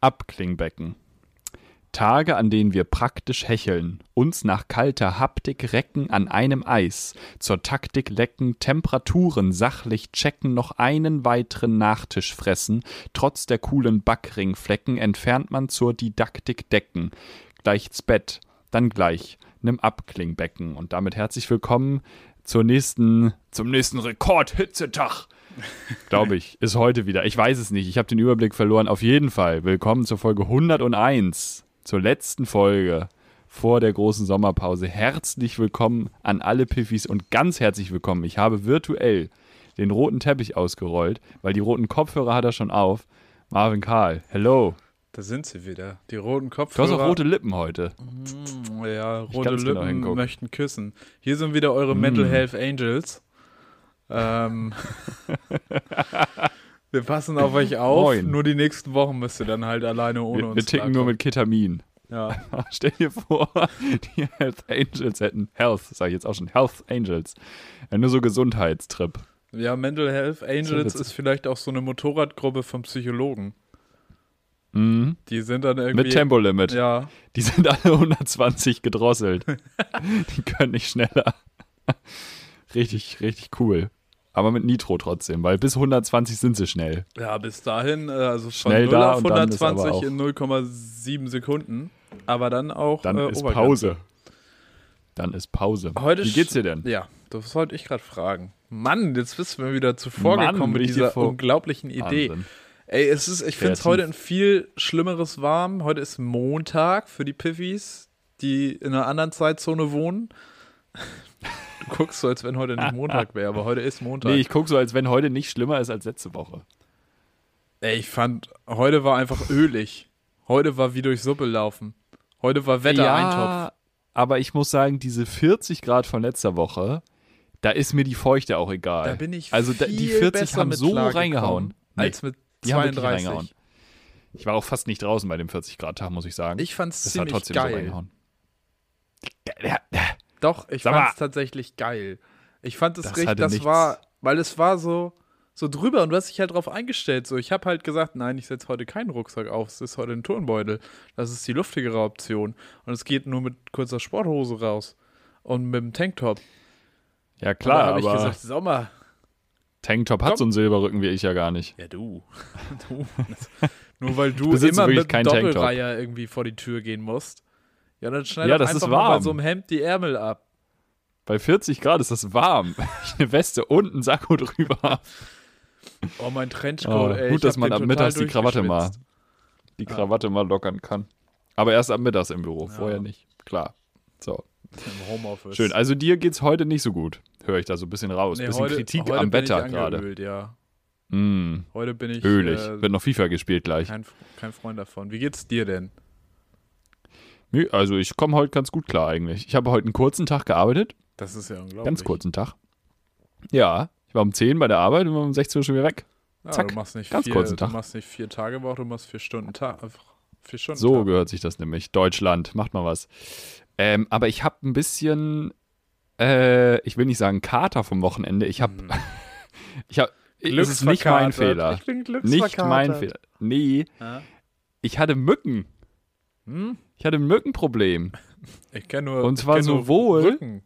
Abklingbecken. Tage, an denen wir praktisch hecheln, uns nach kalter Haptik recken an einem Eis, zur Taktik lecken, Temperaturen sachlich checken, noch einen weiteren Nachtisch fressen, trotz der coolen Backringflecken entfernt man zur Didaktik Decken. Gleich's Bett, dann gleich, nimm Abklingbecken. Und damit herzlich willkommen zur nächsten, zum nächsten Rekordhitzetag. Glaube ich, ist heute wieder. Ich weiß es nicht. Ich habe den Überblick verloren. Auf jeden Fall. Willkommen zur Folge 101 zur letzten Folge vor der großen Sommerpause. Herzlich willkommen an alle Piffis und ganz herzlich willkommen. Ich habe virtuell den roten Teppich ausgerollt, weil die roten Kopfhörer hat er schon auf. Marvin Karl, hello. Da sind sie wieder, die roten Kopfhörer. Du hast auch rote Lippen heute. Mm, ja, rote Lippen genau möchten küssen. Hier sind wieder eure mm. Mental Health Angels. Ähm, Wir passen auf euch auf. Moin. Nur die nächsten Wochen müsst ihr dann halt alleine ohne wir, uns. Wir ticken klarkommen. nur mit Ketamin. Ja. Stell dir vor, die Health Angels hätten Health, sag ich jetzt auch schon, Health Angels. Ja, nur so Gesundheitstrip. Ja, Mental Health Angels ist vielleicht auch so eine Motorradgruppe von Psychologen. Mhm. Die sind dann irgendwie. Mit Tempolimit. Ja. Die sind alle 120 gedrosselt. die können nicht schneller. richtig, richtig cool aber mit Nitro trotzdem, weil bis 120 sind sie schnell. Ja, bis dahin, äh, also von schnell 0 auf 120 in 0,7 Sekunden, aber dann auch Dann äh, ist Pause. Dann ist Pause. Heute Wie geht's dir denn? Ja, das wollte ich gerade fragen. Mann, jetzt bist du mir wieder zuvor Mann, gekommen mit dieser unglaublichen Idee. Wahnsinn. Ey, es ist, ich finde es heute ein viel schlimmeres warm. Heute ist Montag für die Piffis, die in einer anderen Zeitzone wohnen. Du guckst so, als wenn heute nicht Montag wäre, aber heute ist Montag. Nee, ich gucke so, als wenn heute nicht schlimmer ist als letzte Woche. Ey, ich fand, heute war einfach ölig. Heute war wie durch Suppe laufen. Heute war Wettereintopf. Ja, aber ich muss sagen, diese 40 Grad von letzter Woche, da ist mir die Feuchte auch egal. Da bin ich Also da, die 40 haben so reingehauen. Nee, als mit 32. Ich war auch fast nicht draußen bei dem 40 Grad Tag, muss ich sagen. Ich fand es ziemlich trotzdem geil. So reingehauen. Doch, ich fand es tatsächlich geil. Ich fand es richtig, das nichts. war, weil es war so, so drüber und du hast dich halt drauf eingestellt. So, ich habe halt gesagt, nein, ich setze heute keinen Rucksack auf, es ist heute ein Turnbeutel. Das ist die luftigere Option. Und es geht nur mit kurzer Sporthose raus und mit dem Tanktop. Ja, klar, habe ich gesagt, Sommer. Tanktop hat so einen Silberrücken wie ich ja gar nicht. Ja, du. du. nur weil du immer mit einem Doppelreiher irgendwie vor die Tür gehen musst. Ja, dann schneid ja, das einfach ist warm. bei so einem Hemd die Ärmel ab. Bei 40 Grad ist das warm. Ich eine Weste und einen Sakko drüber Oh, mein Trenchcoat, oh, ey. Gut, dass man ab mittags die Krawatte mal die Krawatte ja. mal lockern kann. Aber erst ab mittags im Büro, ja. vorher nicht. Klar. So. Im Homeoffice. Schön. Also dir geht's heute nicht so gut. Höre ich da so ein bisschen raus. Nee, bisschen heute, Kritik heute am Wetter gerade. Ja. Mm. Heute bin ich. Ölig. Äh, Wird noch FIFA gespielt gleich. Kein, kein Freund davon. Wie geht's dir denn? Also ich komme heute ganz gut klar eigentlich. Ich habe heute einen kurzen Tag gearbeitet. Das ist ja unglaublich. Ganz kurzen Tag. Ja, ich war um 10 bei der Arbeit und war um 16 Uhr schon wieder weg. Ja, Zack, du machst nicht ganz vier, kurzen Tag. Du machst nicht vier Tage Woche, du machst vier Stunden Tag. Vier Stunden so Tag. gehört sich das nämlich. Deutschland, macht mal was. Ähm, aber ich habe ein bisschen, äh, ich will nicht sagen Kater vom Wochenende. Ich habe, hm. ich habe, es ist nicht mein Fehler. Ich bin nicht mein Fehler. Nee, ja? ich hatte Mücken. Hm? Ich hatte ein Mückenproblem. Ich kenne nur. Und zwar sowohl. Rücken.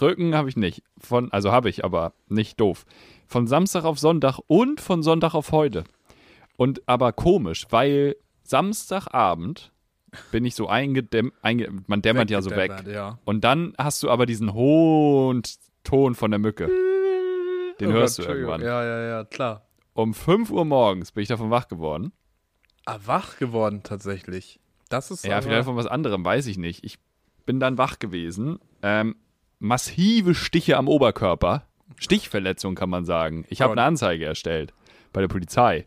Rücken habe ich nicht. Von, also habe ich, aber nicht doof. Von Samstag auf Sonntag und von Sonntag auf heute. Und aber komisch, weil Samstagabend bin ich so eingedämmt, einge, man dämmert ja so weg. Ja. Und dann hast du aber diesen hohen Ton von der Mücke. Den oh hörst Gott, du irgendwann. Ja, ja, ja, klar. Um 5 Uhr morgens bin ich davon wach geworden. Ah, wach geworden tatsächlich. Das ist Ja, vielleicht von was anderem, weiß ich nicht. Ich bin dann wach gewesen. Ähm, massive Stiche am Oberkörper. Stichverletzung kann man sagen. Ich habe eine Anzeige erstellt bei der Polizei.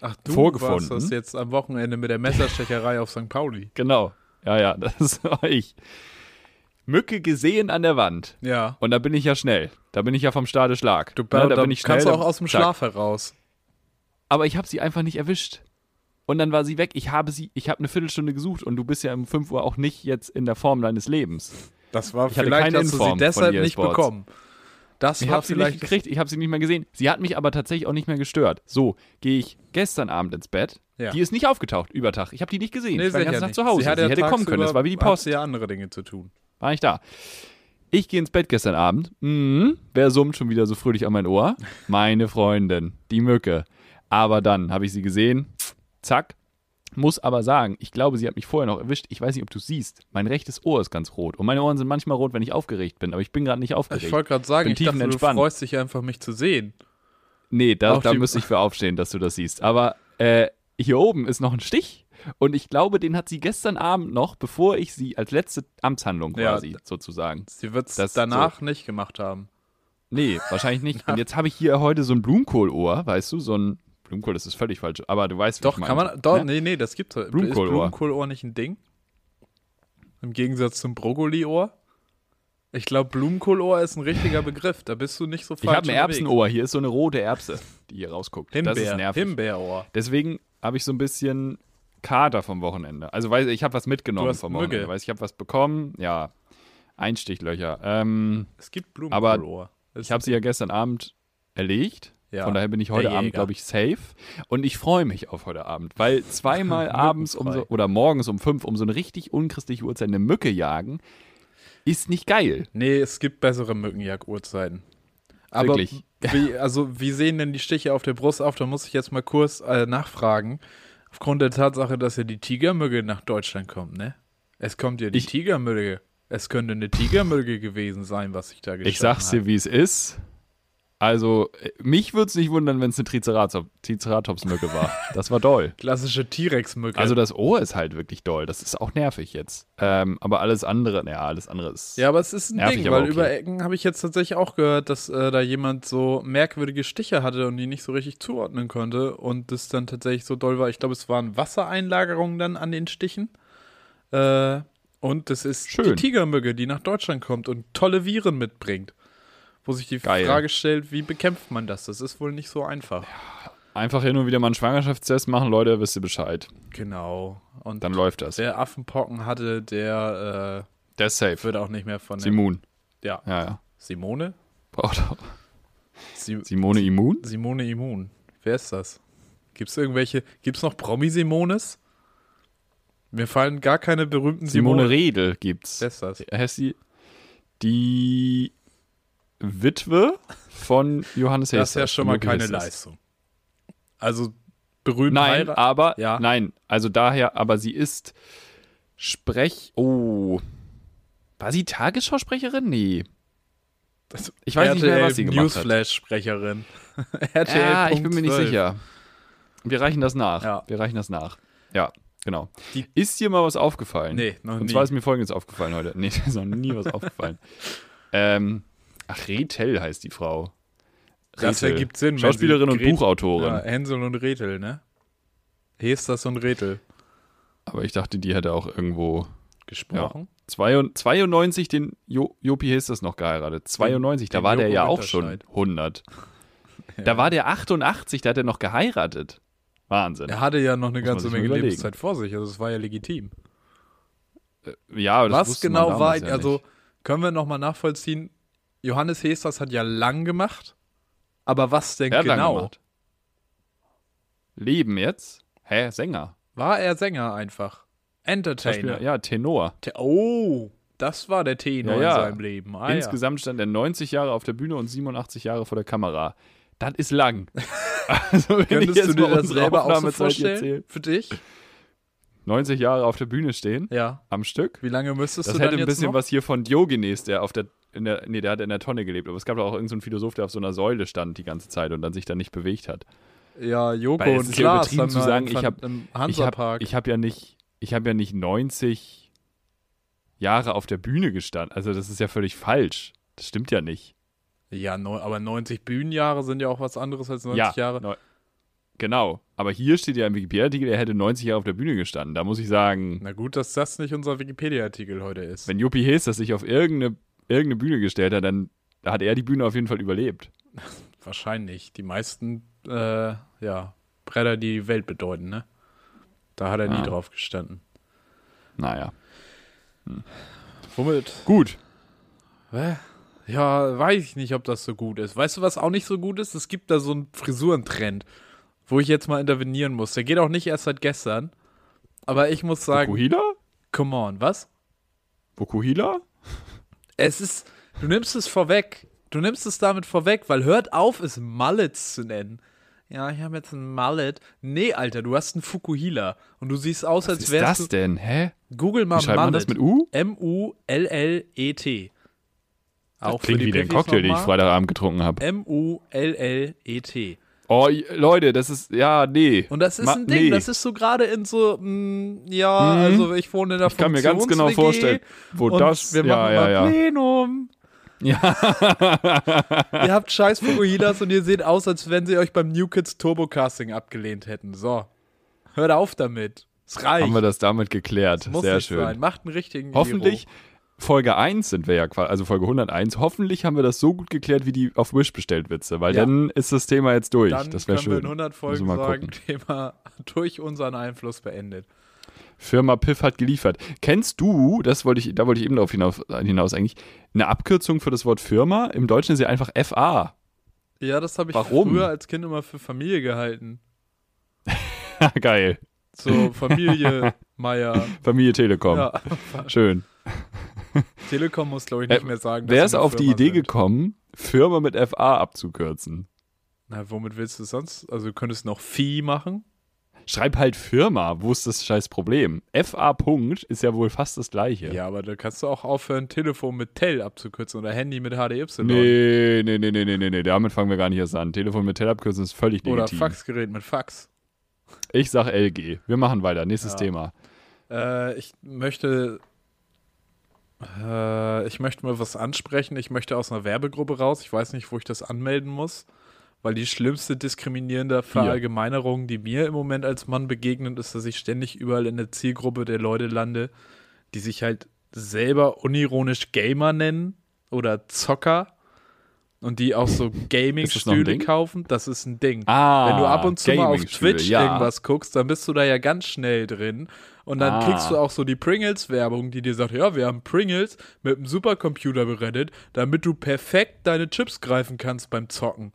Ach, du vorgefunden. warst das jetzt am Wochenende mit der Messerstecherei auf St. Pauli. Genau. Ja, ja, das war ich. Mücke gesehen an der Wand. Ja. Und da bin ich ja schnell. Da bin ich ja vom Stade Schlag. Du, ja, da, da bin ich schnell, kannst du auch aus dem Zack. Schlaf heraus. Aber ich habe sie einfach nicht erwischt. Und dann war sie weg. Ich habe sie, ich habe eine Viertelstunde gesucht und du bist ja um 5 Uhr auch nicht jetzt in der Form deines Lebens. Das war ich vielleicht keine hast du sie deshalb nicht bekommen. Das ich habe sie nicht gekriegt, ich habe sie nicht mehr gesehen. Sie hat mich aber tatsächlich auch nicht mehr gestört. So, gehe ich gestern Abend ins Bett. Ja. Die ist nicht aufgetaucht über Tag. Ich habe die nicht gesehen. Nee, ich war den ganzen Tag zu Hause. Sie, sie hätte kommen können. Das war wie die Post. ja andere Dinge zu tun. War ich da. Ich gehe ins Bett gestern Abend. Mhm. Wer summt schon wieder so fröhlich an mein Ohr? Meine Freundin, die Mücke. Aber dann habe ich sie gesehen. Zack, muss aber sagen, ich glaube, sie hat mich vorher noch erwischt. Ich weiß nicht, ob du siehst. Mein rechtes Ohr ist ganz rot. Und meine Ohren sind manchmal rot, wenn ich aufgeregt bin. Aber ich bin gerade nicht aufgeregt. Ich wollte gerade sagen, ich dachte, du freust dich einfach, mich zu sehen. Nee, da, da müsste ich für aufstehen, dass du das siehst. Aber äh, hier oben ist noch ein Stich. Und ich glaube, den hat sie gestern Abend noch, bevor ich sie als letzte Amtshandlung quasi ja, sozusagen. Sie wird es danach so. nicht gemacht haben. Nee, wahrscheinlich nicht. Und jetzt habe ich hier heute so ein Blumenkohlohr, weißt du, so ein Blumenkohl, das ist völlig falsch. Aber du weißt, wie Doch, ich kann man. Doch, ja? nee, nee, das gibt's. Blumenkohlohr. Ist Blumenkohlohr nicht ein Ding? Im Gegensatz zum Brokkoli-Ohr? Ich glaube, Blumenkohlohr ist ein richtiger Begriff. Da bist du nicht so falsch. Ich habe ein Erbsenohr. Hier ist so eine rote Erbse, die hier rausguckt. Himbeer, das ist nervig. Himbeerohr. Deswegen habe ich so ein bisschen Kater vom Wochenende. Also, weiß ich habe was mitgenommen vom Wochenende. Mücke. Weiß ich habe was bekommen. Ja, Einstichlöcher. Ähm, es gibt Blumenkohlohr. Aber ich habe sie ja gestern Abend erlegt. Ja. Von daher bin ich heute Abend, glaube ich, safe. Und ich freue mich auf heute Abend, weil zweimal abends um so, oder morgens um fünf um so eine richtig unchristliche Uhrzeit eine Mücke jagen, ist nicht geil. Nee, es gibt bessere Mückenjag-Uhrzeiten. Aber Wirklich? Wie, also, wie sehen denn die Stiche auf der Brust auf? Da muss ich jetzt mal kurz äh, nachfragen. Aufgrund der Tatsache, dass ja die Tigermücke nach Deutschland kommt, ne? Es kommt ja die ich, Tigermücke. Es könnte eine Tigermücke gewesen sein, was ich da gesehen habe. Ich sag's dir, wie es ist. Also, mich würde es nicht wundern, wenn es eine Triceratops-Mücke war. Das war doll. Klassische T-Rex-Mücke. Also, das Ohr ist halt wirklich doll. Das ist auch nervig jetzt. Ähm, aber alles andere, ja, alles andere ist. Ja, aber es ist ein nervig, Ding, weil okay. über Ecken habe ich jetzt tatsächlich auch gehört, dass äh, da jemand so merkwürdige Stiche hatte und die nicht so richtig zuordnen konnte und das dann tatsächlich so doll war. Ich glaube, es waren Wassereinlagerungen dann an den Stichen. Äh, und das ist Schön. die Tigermücke, die nach Deutschland kommt und tolle Viren mitbringt wo sich die Geil. Frage stellt, wie bekämpft man das? Das ist wohl nicht so einfach. Ja, einfach hin und wieder mal einen Schwangerschaftstest machen, Leute, wisst ihr Bescheid. Genau. Und dann läuft das. Der Affenpocken hatte, der, äh, der ist safe. Wird auch nicht mehr von Simon. Ja. ja, ja. Simone? Braucht auch. Si Simone Immun? Simone Immun. Wer ist das? Gibt es irgendwelche, gibt es noch Promi-Simones? Mir fallen gar keine berühmten Simone. Simone Redel gibt's. Wer ist das? Heißt die, die Witwe von Johannes Hester. Das ist ja schon mal keine Leistung. Also berühmt Nein, Heirat aber ja. nein, also daher, aber sie ist Sprech. Oh. War sie Tagesschausprecherin? Nee. Das ich weiß RTL nicht mehr, was sie gemacht Newsflash-Sprecherin. RTL. Ja, ich bin mir nicht sicher. Wir reichen das nach. Ja. Wir reichen das nach. Ja, genau. Die ist dir mal was aufgefallen? Nee, noch nie. Und zwar ist mir folgendes aufgefallen heute. Nee, ist noch nie was aufgefallen. Ähm, Ach, Rethel heißt die Frau. Das ergibt Sinn. Schauspielerin und Buchautorin. Ja, Hänsel und Rethel, ne? Hestas und Rethel. Aber ich dachte, die hätte auch irgendwo gesprochen. Ja, 92 den jo Jopi Hestas noch geheiratet. 92, den, da war der ja auch schon 100. Ja. Da war der 88, da hat er noch geheiratet. Wahnsinn. Er hatte ja noch eine Muss ganze Menge Lebenszeit vor sich, also es war ja legitim. Äh, ja, das Was genau war, ja also können wir nochmal nachvollziehen, Johannes Hesters hat ja lang gemacht. Aber was denn er genau? Leben jetzt? Hä, Sänger? War er Sänger einfach? Entertainer? Ja, Tenor. Te oh, das war der Tenor ja, ja. in seinem Leben. Ah, Insgesamt ja. stand er 90 Jahre auf der Bühne und 87 Jahre vor der Kamera. Das ist lang. also, Könntest du dir das selber auch so vorstellen? Für dich? 90 Jahre auf der Bühne stehen. Ja. Am Stück. Wie lange müsstest das du Das hätte ein bisschen noch? was hier von Diogenes, der auf der in der, nee, der hat in der Tonne gelebt, aber es gab doch auch irgendeinen so Philosoph, der auf so einer Säule stand die ganze Zeit und dann sich dann nicht bewegt hat. Ja, Joko Weil und Klaas ja zu sagen, ich habe ich habe hab ja nicht ich habe ja nicht 90 Jahre auf der Bühne gestanden. Also das ist ja völlig falsch. Das stimmt ja nicht. Ja, no, aber 90 Bühnenjahre sind ja auch was anderes als 90 ja, Jahre. No, genau. Aber hier steht ja im Wikipedia-Artikel, er hätte 90 Jahre auf der Bühne gestanden. Da muss ich sagen. Na gut, dass das nicht unser Wikipedia-Artikel heute ist. Wenn Juppie Hess das sich auf irgendeine irgendeine Bühne gestellt hat, dann hat er die Bühne auf jeden Fall überlebt. Wahrscheinlich. Die meisten, äh, ja, Bretter, die die Welt bedeuten, ne? Da hat er nie drauf gestanden. Naja. Hm. Womit? Gut. Hä? Ja, weiß ich nicht, ob das so gut ist. Weißt du, was auch nicht so gut ist? Es gibt da so einen Frisurentrend, wo ich jetzt mal intervenieren muss. Der geht auch nicht erst seit gestern. Aber ich muss sagen. Vokuhila? Come on, was? Vokuhila? Es ist. Du nimmst es vorweg. Du nimmst es damit vorweg, weil hört auf, es Mullets zu nennen. Ja, ich habe jetzt einen Mallet. Nee, Alter, du hast einen Fukuhila. Und du siehst aus, Was als wärst du. Was ist das denn? Hä? Google mal Wie Mullet. Man das mit U? M-U-L-L-E-T. Auch klingt wie der Cocktail, den ich Freitagabend getrunken habe. M-U-L-L-E-T. Oh, Leute, das ist, ja, nee. Und das ist Ma ein Ding, nee. das ist so gerade in so, mh, mm, ja, mhm. also ich wohne in der Ich kann mir ganz genau vorstellen, wo das, wir machen ja, mal ja, Plenum. Ja. ihr habt scheiß Fukuhilas und ihr seht aus, als wenn sie euch beim New Kids Turbo Casting abgelehnt hätten. So. Hört auf damit. Es reicht. Haben wir das damit geklärt. Das muss Sehr schön. Sein. Macht einen richtigen Hoffentlich. Giro. Folge 1 sind wir ja quasi, also Folge 101. Hoffentlich haben wir das so gut geklärt wie die auf Wish bestellt Witze, weil ja. dann ist das Thema jetzt durch. Dann das wäre schön. Wir in 100 Folgen sagen, Thema durch unseren Einfluss beendet. Firma Piff hat geliefert. Kennst du, das wollte ich, da wollte ich eben darauf hinaus, hinaus eigentlich, eine Abkürzung für das Wort Firma? Im Deutschen ist sie einfach FA. Ja, das habe ich Warum? früher als Kind immer für Familie gehalten. Geil. So, Familie Meier. Familie Telekom. Ja. Schön. Telekom muss, glaube ich, nicht äh, mehr sagen. Wer ist auf Firma die Idee sind. gekommen, Firma mit FA abzukürzen? Na, womit willst du sonst? Also, du könntest noch Vieh machen. Schreib halt Firma, wo ist das scheiß Problem? FA Punkt ist ja wohl fast das gleiche. Ja, aber da kannst du auch aufhören, Telefon mit Tel abzukürzen oder Handy mit HDY. Nee, nee, nee, nee, nee, nee, nee, damit fangen wir gar nicht erst an. Telefon mit Tel abkürzen ist völlig legitim. Oder Faxgerät mit Fax. Ich sag LG. Wir machen weiter. Nächstes ja. Thema. Äh, ich möchte äh, ich möchte mal was ansprechen. Ich möchte aus einer Werbegruppe raus. Ich weiß nicht, wo ich das anmelden muss weil die schlimmste diskriminierende Verallgemeinerung, die mir im Moment als Mann begegnet, ist, dass ich ständig überall in der Zielgruppe der Leute lande, die sich halt selber unironisch Gamer nennen oder Zocker und die auch so Gaming-Stühle kaufen, das ist ein Ding. Ah, Wenn du ab und zu mal auf Twitch ja. irgendwas guckst, dann bist du da ja ganz schnell drin. Und dann ah. kriegst du auch so die Pringles-Werbung, die dir sagt, ja, wir haben Pringles mit einem Supercomputer berettet, damit du perfekt deine Chips greifen kannst beim Zocken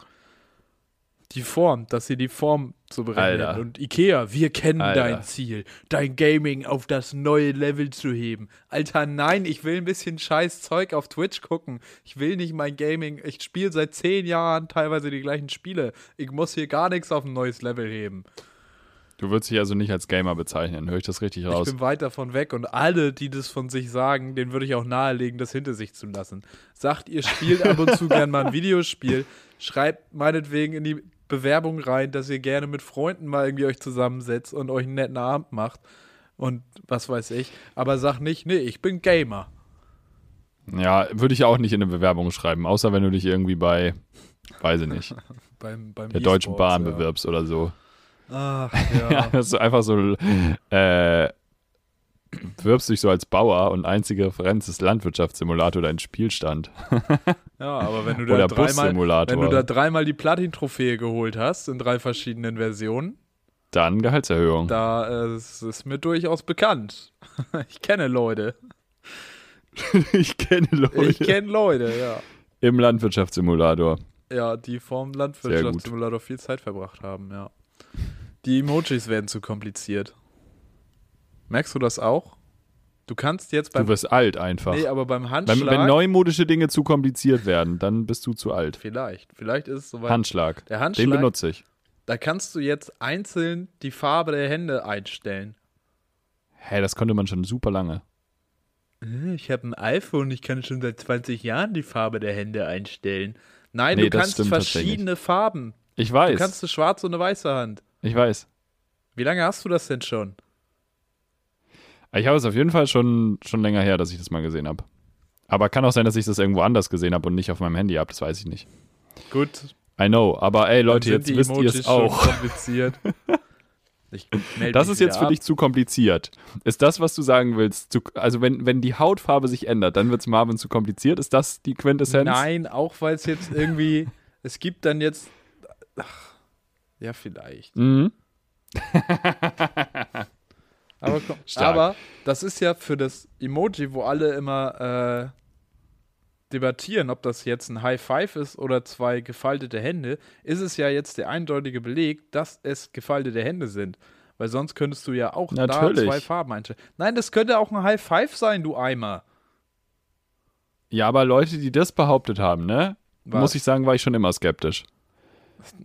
die Form, dass sie die Form so berechnen. Und Ikea, wir kennen Alter. dein Ziel, dein Gaming auf das neue Level zu heben. Alter, nein, ich will ein bisschen scheiß Zeug auf Twitch gucken. Ich will nicht mein Gaming, ich spiele seit zehn Jahren teilweise die gleichen Spiele. Ich muss hier gar nichts auf ein neues Level heben. Du würdest dich also nicht als Gamer bezeichnen, höre ich das richtig raus? Ich bin weit davon weg und alle, die das von sich sagen, denen würde ich auch nahelegen, das hinter sich zu lassen. Sagt, ihr spielt ab und zu gern mal ein Videospiel, schreibt meinetwegen in die Bewerbung rein, dass ihr gerne mit Freunden mal irgendwie euch zusammensetzt und euch einen netten Abend macht und was weiß ich. Aber sag nicht, nee, ich bin Gamer. Ja, würde ich auch nicht in eine Bewerbung schreiben, außer wenn du dich irgendwie bei, weiß ich nicht, beim, beim der e Deutschen Bahn ja. bewirbst oder so. Ach, ja. ja das ist einfach so, äh, bewirbst dich so als Bauer und einzige Referenz ist Landwirtschaftssimulator dein Spielstand. ja, aber wenn du da dreimal, wenn du da dreimal die Platin-Trophäe geholt hast in drei verschiedenen Versionen, dann Gehaltserhöhung. Da äh, ist mir durchaus bekannt. ich kenne Leute. ich kenne Leute. Ich kenne Leute, ja. Im Landwirtschaftssimulator. Ja, die vorm Landwirtschaftssimulator viel Zeit verbracht haben, ja. Die Emojis werden zu kompliziert. Merkst du das auch? Du kannst jetzt beim. Du wirst alt einfach. Nee, aber beim Handschlag. Wenn, wenn neumodische Dinge zu kompliziert werden, dann bist du zu alt. Vielleicht. Vielleicht ist es soweit. Handschlag. Der Handschlag. Den benutze ich. Da kannst du jetzt einzeln die Farbe der Hände einstellen. Hä, das konnte man schon super lange. Äh, ich habe ein iPhone, ich kann schon seit 20 Jahren die Farbe der Hände einstellen. Nein, nee, du kannst verschiedene Farben. Ich weiß. Du kannst eine schwarze und eine weiße Hand. Ich weiß. Wie lange hast du das denn schon? Ich habe es auf jeden Fall schon, schon länger her, dass ich das mal gesehen habe. Aber kann auch sein, dass ich das irgendwo anders gesehen habe und nicht auf meinem Handy habe, das weiß ich nicht. Gut. I know, aber ey Leute, jetzt wisst ihr es auch. kompliziert. das ist jetzt für ab. dich zu kompliziert. Ist das, was du sagen willst? Zu, also wenn, wenn die Hautfarbe sich ändert, dann wird es Marvin zu kompliziert. Ist das die Quintessenz? Nein, auch weil es jetzt irgendwie, es gibt dann jetzt, ach, ja vielleicht. Mhm. Aber, aber, das ist ja für das Emoji, wo alle immer äh, debattieren, ob das jetzt ein High Five ist oder zwei gefaltete Hände, ist es ja jetzt der eindeutige Beleg, dass es gefaltete Hände sind. Weil sonst könntest du ja auch Natürlich. da zwei Farben einstellen. Nein, das könnte auch ein High Five sein, du Eimer. Ja, aber Leute, die das behauptet haben, ne? Was? Muss ich sagen, war ich schon immer skeptisch.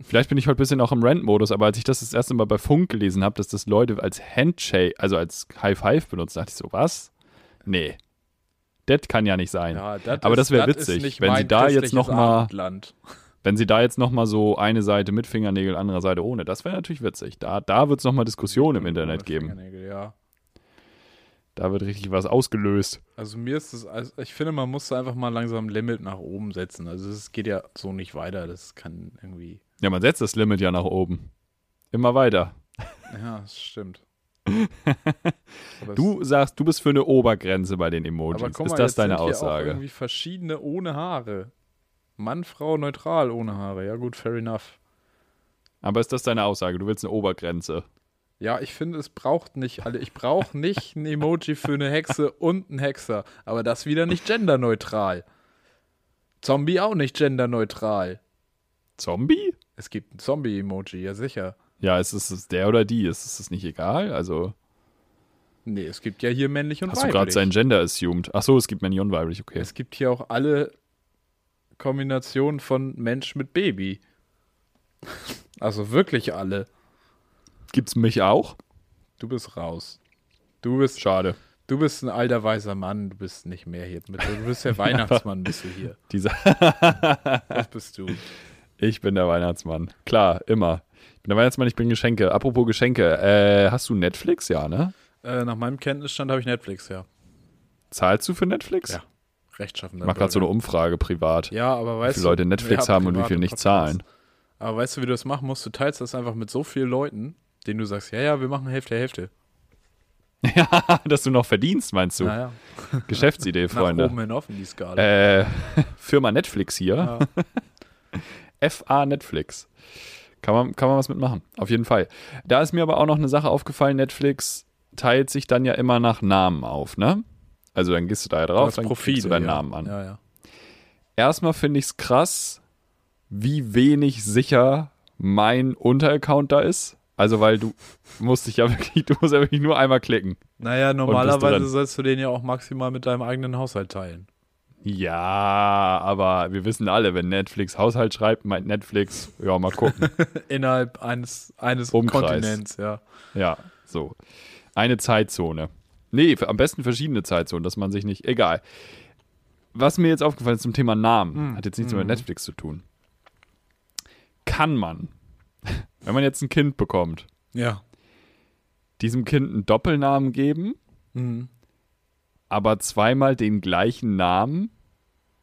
Vielleicht bin ich heute ein bisschen auch im Rant-Modus, aber als ich das das erste Mal bei Funk gelesen habe, dass das Leute als Handshake, also als High Five benutzen, dachte ich so, was? Nee. Das kann ja nicht sein. Ja, aber das wäre witzig, wenn sie da jetzt noch mal, wenn sie da jetzt noch mal so eine Seite mit Fingernägel, andere Seite ohne, das wäre natürlich witzig. Da, da wird es noch mal Diskussionen im Internet geben. Ja. Da wird richtig was ausgelöst. Also mir ist das, also ich finde, man muss einfach mal langsam ein Limit nach oben setzen. Also es geht ja so nicht weiter. Das kann irgendwie. Ja, man setzt das Limit ja nach oben. Immer weiter. Ja, das stimmt. du sagst, du bist für eine Obergrenze bei den Emojis. Aber guck mal, ist das deine sind Aussage? Auch irgendwie verschiedene ohne Haare. Mann, Frau, neutral ohne Haare. Ja gut, fair enough. Aber ist das deine Aussage? Du willst eine Obergrenze? Ja, ich finde, es braucht nicht alle. Ich brauche nicht ein Emoji für eine Hexe und einen Hexer. Aber das wieder nicht genderneutral. Zombie auch nicht genderneutral. Zombie? Es gibt ein Zombie-Emoji, ja sicher. Ja, ist es der oder die? Ist es nicht egal? Also. Nee, es gibt ja hier männlich und Hast weiblich. Hast du gerade sein Gender assumed? Achso, es gibt männlich und weiblich, okay. Es gibt hier auch alle Kombinationen von Mensch mit Baby. Also wirklich alle. Gibt's mich auch? Du bist raus. Du bist. Schade. Du bist ein alter weißer Mann, du bist nicht mehr hier mit. Du bist der Weihnachtsmann, bist du hier. Dieser Was bist du? Ich bin der Weihnachtsmann. Klar, immer. Ich bin der Weihnachtsmann, ich bin Geschenke. Apropos Geschenke, äh, hast du Netflix? Ja, ne? Äh, nach meinem Kenntnisstand habe ich Netflix, ja. Zahlst du für Netflix? Ja. Rechtschaffender. Ich mach gerade so eine Umfrage privat. Ja, aber weißt du. Wie viele Leute Netflix haben und wie viele nicht zahlen. Aber weißt du, wie du das machen musst? Du teilst das einfach mit so vielen Leuten, denen du sagst, ja, ja, wir machen Hälfte, Hälfte. Ja, dass du noch verdienst, meinst du? Naja. Geschäftsidee, Freunde. Nach oben hin offen, die Skala. Äh, Firma Netflix hier. Ja. FA Netflix. Kann man, kann man was mitmachen, auf jeden Fall. Da ist mir aber auch noch eine Sache aufgefallen, Netflix teilt sich dann ja immer nach Namen auf, ne? Also dann gehst du da ja drauf, dann Profil, du deinen ja. Namen an. Ja, ja. Erstmal finde ich es krass, wie wenig sicher mein Unteraccount da ist. Also, weil du musst dich ja wirklich, du musst ja wirklich nur einmal klicken. Naja, normalerweise sollst du den ja auch maximal mit deinem eigenen Haushalt teilen. Ja, aber wir wissen alle, wenn Netflix Haushalt schreibt, meint Netflix, ja, mal gucken. Innerhalb eines, eines Kontinents, ja. Ja, so. Eine Zeitzone. Nee, am besten verschiedene Zeitzonen, dass man sich nicht. Egal. Was mir jetzt aufgefallen ist zum Thema Namen, hm. hat jetzt nichts hm. mit Netflix zu tun. Kann man wenn man jetzt ein Kind bekommt, ja. diesem Kind einen Doppelnamen geben, mhm. aber zweimal den gleichen Namen,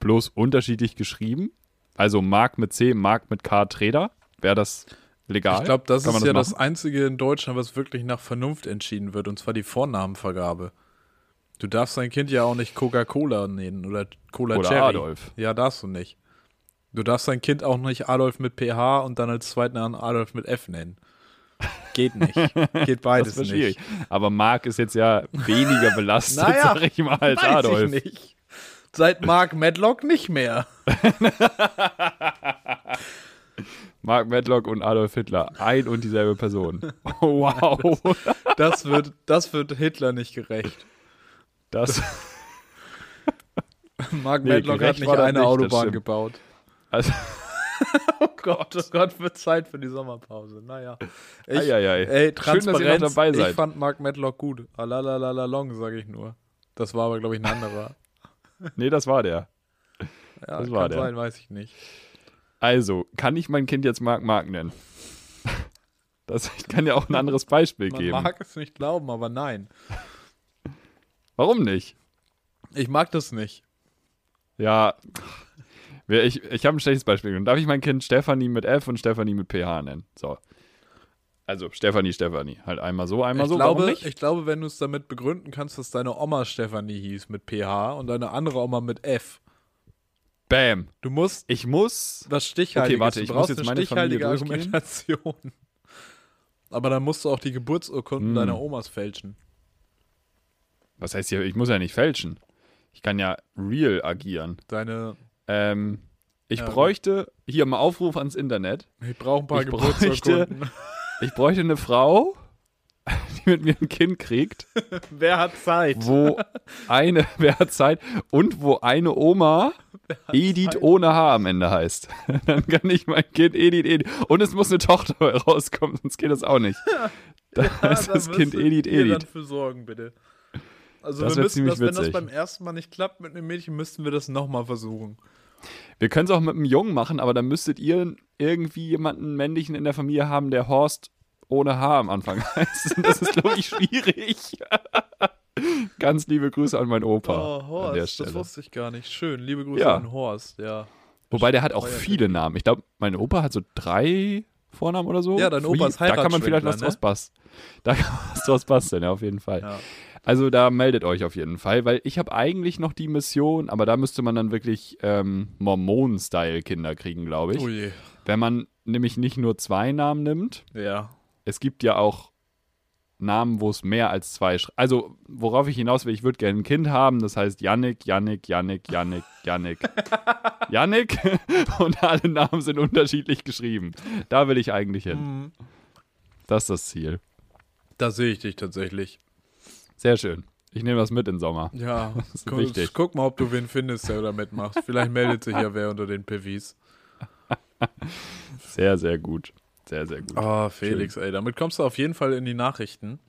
bloß unterschiedlich geschrieben. Also Mark mit C, Mark mit K, Trader. Wäre das legal? Ich glaube, das Kann ist das ja machen? das Einzige in Deutschland, was wirklich nach Vernunft entschieden wird, und zwar die Vornamenvergabe. Du darfst dein Kind ja auch nicht Coca-Cola nennen oder Cola oder Cherry. Adolf. Ja, darfst du nicht. Du darfst dein Kind auch nicht Adolf mit PH und dann als zweiten Namen Adolf mit F nennen. Geht nicht. Geht beides das nicht. Aber Mark ist jetzt ja weniger belastet, naja, sag ich mal, als weiß Adolf. Ich nicht. Seit Mark Medlock nicht mehr. Mark Medlock und Adolf Hitler. Ein und dieselbe Person. Oh, wow. Das, das, wird, das wird Hitler nicht gerecht. Das. Mark nee, Medlock hat nicht eine nicht, Autobahn gebaut. Also oh Gott, oh Gott, wird Zeit für die Sommerpause. Naja. Ich, ei, ei, ei. Ey, Schön, dass ihr noch dabei seid. Ich fand Mark Medlock gut. Alalalalong, sage ich nur. Das war aber, glaube ich, ein anderer. nee, das war der. Ja, das war kann der. sein, weiß ich nicht. Also, kann ich mein Kind jetzt Mark Mark nennen? Das, ich kann ja auch ein anderes Beispiel Man geben. Man mag es nicht glauben, aber nein. Warum nicht? Ich mag das nicht. Ja, ich, ich habe ein schlechtes Beispiel. Darf ich mein Kind Stefanie mit F und Stefanie mit PH nennen? So. Also Stefanie, Stefanie. Halt einmal so, einmal ich so. Glaube? Ich glaube, wenn du es damit begründen kannst, dass deine Oma Stefanie hieß mit PH und deine andere Oma mit F. Bam. Du musst. Ich muss. Das Stichhaltige. Okay, warte, ich muss jetzt meine stichhaltige Argumentation. Aber dann musst du auch die Geburtsurkunden hm. deiner Omas fälschen. Was heißt hier? Ich muss ja nicht fälschen. Ich kann ja real agieren. Deine Ähm, ich ja, bräuchte hier mal Aufruf ans Internet. Ich brauche ein paar ich bräuchte, ich bräuchte eine Frau, die mit mir ein Kind kriegt. wer hat Zeit? Wo eine, wer hat Zeit? Und wo eine Oma Edith Zeit? ohne Haar am Ende heißt. Dann kann ich mein Kind Edith, Edith. Und es muss eine Tochter rauskommen, sonst geht das auch nicht. Da ja, ist das Kind Edith, Edith. dafür sorgen, bitte. Also das wir müssen das, wenn das beim ersten Mal nicht klappt mit einem Mädchen, müssten wir das nochmal versuchen. Wir können es auch mit einem Jungen machen, aber dann müsstet ihr irgendwie jemanden männlichen in der Familie haben, der Horst ohne Haar am Anfang heißt. Das ist, glaube ich, schwierig. Ganz liebe Grüße an meinen Opa. Oh, Horst, das wusste ich gar nicht. Schön, liebe Grüße ja. an Horst, ja. Wobei der hat auch viele Namen. Ich glaube, mein Opa hat so drei Vornamen oder so. Ja, dein Opa ist Da kann man vielleicht was ne? draus basteln. Da kann man was draus basteln, ja, auf jeden Fall. Ja. Also da meldet euch auf jeden Fall, weil ich habe eigentlich noch die Mission, aber da müsste man dann wirklich ähm, Mormonen-Style-Kinder kriegen, glaube ich. Oh je. Wenn man nämlich nicht nur zwei Namen nimmt. Ja. Es gibt ja auch Namen, wo es mehr als zwei. Sch also, worauf ich hinaus will, ich würde gerne ein Kind haben, das heißt Yannick, Yannick, Yannick, Yannick, Yannick. Yannick und alle Namen sind unterschiedlich geschrieben. Da will ich eigentlich hin. Mhm. Das ist das Ziel. Da sehe ich dich tatsächlich. Sehr schön. Ich nehme das mit im Sommer. Ja, das ist guck, wichtig. guck mal, ob du wen findest, der da mitmacht. Vielleicht meldet sich ja wer unter den Pivis. Sehr, sehr gut. Sehr, sehr gut. Oh, Felix, schön. ey, damit kommst du auf jeden Fall in die Nachrichten.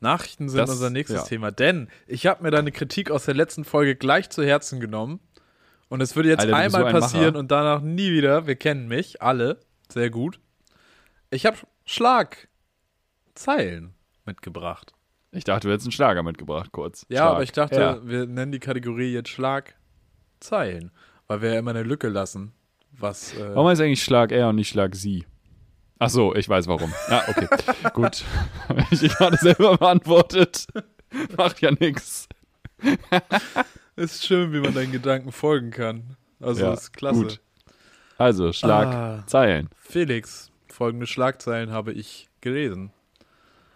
Nachrichten sind das, unser nächstes ja. Thema, denn ich habe mir deine Kritik aus der letzten Folge gleich zu Herzen genommen. Und es würde jetzt Alter, einmal ein passieren Macher. und danach nie wieder. Wir kennen mich, alle. Sehr gut. Ich habe Schlagzeilen mitgebracht. Ich dachte, du hättest einen Schlager mitgebracht, kurz. Ja, Schlag. aber ich dachte, ja. wir nennen die Kategorie jetzt Schlagzeilen, weil wir ja immer eine Lücke lassen. Was, äh warum heißt eigentlich Schlag er und nicht Schlag sie? Ach so, ich weiß warum. Ja, okay. Gut. ich, ich gerade selber beantwortet. Macht ja nichts. Ist schön, wie man deinen Gedanken folgen kann. Also ja, ist klasse. Gut. Also, Schlagzeilen. Ah, Felix, folgende Schlagzeilen habe ich gelesen.